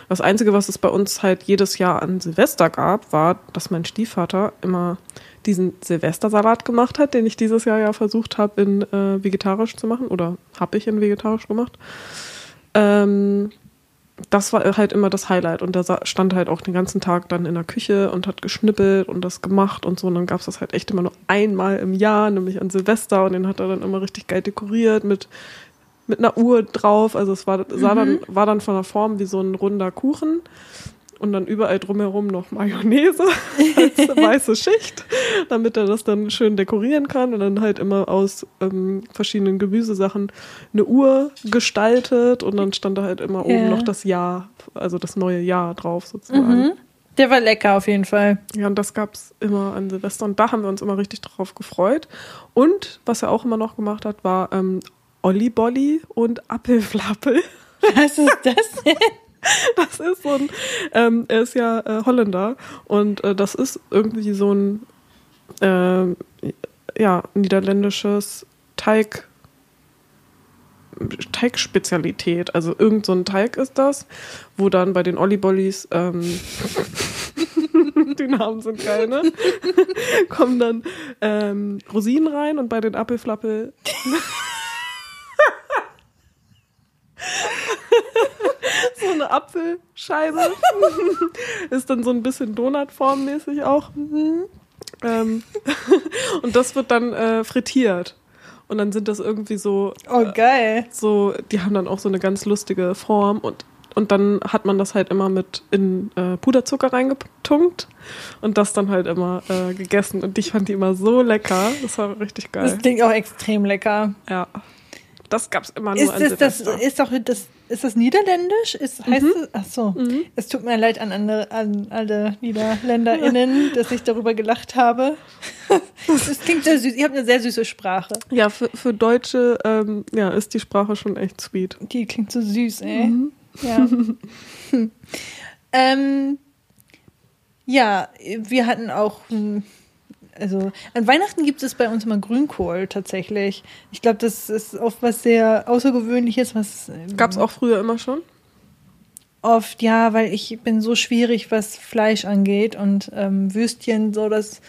Das Einzige, was es bei uns halt jedes Jahr an Silvester gab, war, dass mein Stiefvater immer diesen Silvestersalat gemacht hat, den ich dieses Jahr ja versucht habe, in äh, vegetarisch zu machen oder habe ich in vegetarisch gemacht. Ähm, das war halt immer das Highlight. Und der stand halt auch den ganzen Tag dann in der Küche und hat geschnippelt und das gemacht und so. Und dann gab es das halt echt immer nur einmal im Jahr, nämlich an Silvester. Und den hat er dann immer richtig geil dekoriert mit mit einer Uhr drauf, also es war, sah mhm. dann, war dann von der Form wie so ein runder Kuchen und dann überall drumherum noch Mayonnaise als weiße Schicht, damit er das dann schön dekorieren kann und dann halt immer aus ähm, verschiedenen Gemüsesachen eine Uhr gestaltet und dann stand da halt immer yeah. oben noch das Jahr, also das neue Jahr drauf sozusagen. Mhm. Der war lecker auf jeden Fall. Ja, und das gab es immer an Silvester und da haben wir uns immer richtig drauf gefreut. Und was er auch immer noch gemacht hat, war ähm, Olli Bolli und Appelflappel. Was ist das denn? Das ist so ein, ähm, er ist ja äh, Holländer und äh, das ist irgendwie so ein äh, ja, niederländisches Teig, Teigspezialität. Also irgend so ein Teig ist das, wo dann bei den Ollibollis, ähm, die Namen sind geil, ne? Kommen dann ähm, Rosinen rein und bei den Apfelflappel so eine Apfelscheibe. ist dann so ein bisschen Donutformmäßig auch. Ähm, und das wird dann äh, frittiert. Und dann sind das irgendwie so. Oh, geil. So, die haben dann auch so eine ganz lustige Form und und dann hat man das halt immer mit in äh, Puderzucker reingetunkt und das dann halt immer äh, gegessen. Und ich fand die immer so lecker. Das war richtig geil. Das klingt auch extrem lecker. Ja. Das gab es immer nur ist an Silvester. Das, ist, doch, das, ist das Niederländisch? Ist, heißt mhm. es, ach so. Mhm. Es tut mir leid an, andere, an alle NiederländerInnen, dass ich darüber gelacht habe. Das klingt sehr süß. Ihr habt eine sehr süße Sprache. Ja, für, für Deutsche ähm, ja, ist die Sprache schon echt sweet. Die klingt so süß, ey. Mhm. Ja. ähm, ja, wir hatten auch also an Weihnachten gibt es bei uns immer Grünkohl tatsächlich. Ich glaube, das ist oft was sehr Außergewöhnliches. Was ähm, gab es auch früher immer schon? Oft ja, weil ich bin so schwierig, was Fleisch angeht und ähm, Würstchen so das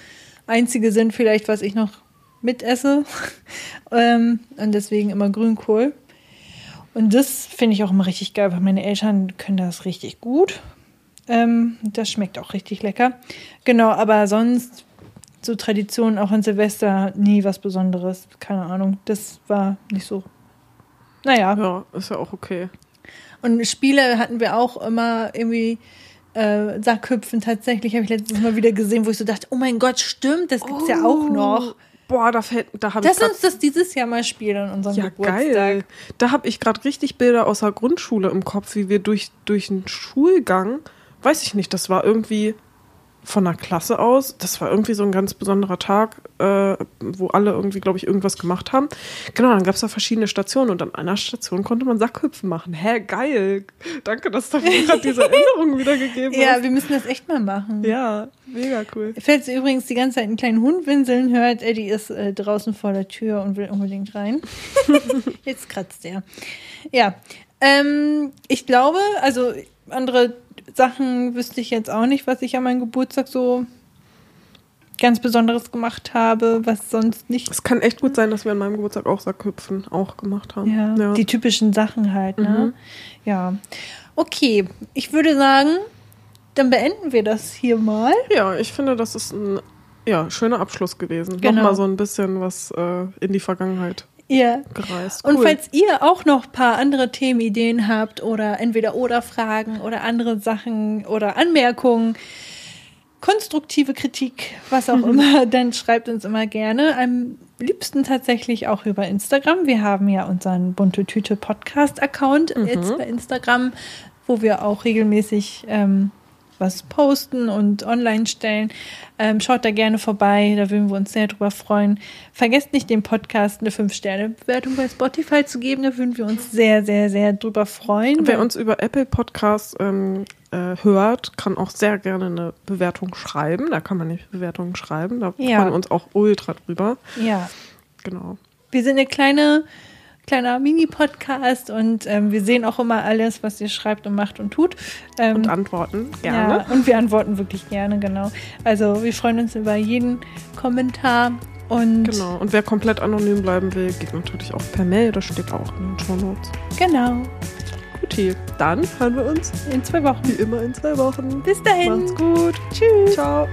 einzige sind vielleicht, was ich noch mitesse ähm, und deswegen immer Grünkohl. Und das finde ich auch immer richtig geil, weil meine Eltern können das richtig gut. Ähm, das schmeckt auch richtig lecker. Genau, aber sonst so Traditionen, auch an Silvester, nie was Besonderes. Keine Ahnung. Das war nicht so. Naja. Ja, ist ja auch okay. Und Spiele hatten wir auch immer irgendwie. Äh, Sackhüpfen tatsächlich habe ich letztes Mal wieder gesehen, wo ich so dachte, oh mein Gott, stimmt, das gibt's oh. ja auch noch. Boah, da fällt, da habe ich. Lass uns das dieses Jahr mal spielen in unserem ja, Geburtstag. Geil. Da habe ich gerade richtig Bilder aus der Grundschule im Kopf, wie wir durch, durch einen Schulgang, weiß ich nicht, das war irgendwie von der Klasse aus. Das war irgendwie so ein ganz besonderer Tag, äh, wo alle irgendwie, glaube ich, irgendwas gemacht haben. Genau, dann gab es da verschiedene Stationen und an einer Station konnte man Sackhüpfen machen. Hä, geil. Danke, dass du mir gerade diese Erinnerung wiedergegeben hast. Ja, wir müssen das echt mal machen. Ja, mega cool. Falls ihr übrigens die ganze Zeit einen kleinen Hund winseln hört, Eddie ist äh, draußen vor der Tür und will unbedingt rein. Jetzt kratzt er. Ja, ähm, ich glaube, also andere Sachen wüsste ich jetzt auch nicht, was ich an meinem Geburtstag so ganz Besonderes gemacht habe, was sonst nicht. Es kann echt gut sein, dass wir an meinem Geburtstag auch Sackhüpfen auch gemacht haben. Ja, ja. die typischen Sachen halt, ne? Mhm. Ja. Okay, ich würde sagen, dann beenden wir das hier mal. Ja, ich finde, das ist ein ja, schöner Abschluss gewesen. Genau. Nochmal so ein bisschen was äh, in die Vergangenheit ja. gereist. Cool. Und falls ihr auch noch ein paar andere Themenideen habt oder entweder oder Fragen oder andere Sachen oder Anmerkungen, konstruktive Kritik, was auch immer, dann schreibt uns immer gerne. Am liebsten tatsächlich auch über Instagram. Wir haben ja unseren Bunte Tüte Podcast Account mhm. jetzt bei Instagram, wo wir auch regelmäßig ähm, was posten und online stellen. Ähm, schaut da gerne vorbei, da würden wir uns sehr drüber freuen. Vergesst nicht, dem Podcast eine 5-Sterne-Bewertung bei Spotify zu geben, da würden wir uns sehr, sehr, sehr drüber freuen. Wer uns über Apple Podcasts ähm, äh, hört, kann auch sehr gerne eine Bewertung schreiben. Da kann man nicht Bewertungen schreiben, da Ja. freuen wir uns auch ultra drüber. ja, Genau. wir sind eine kleine kleiner Mini-Podcast und ähm, wir sehen auch immer alles, was ihr schreibt und macht und tut. Ähm, Und antworten gerne. Ja, und wir antworten wirklich gerne, genau. Also wir freuen uns über jeden Kommentar und Genau. Und wer komplett anonym bleiben will, geht natürlich auch per Mail. Das steht auch in den Show Notes. genau. Guti, dann hören wir uns In zwei Wochen. wie immer in zwei Wochen. Bis dahin. Macht's gut. Tschüss. Ciao.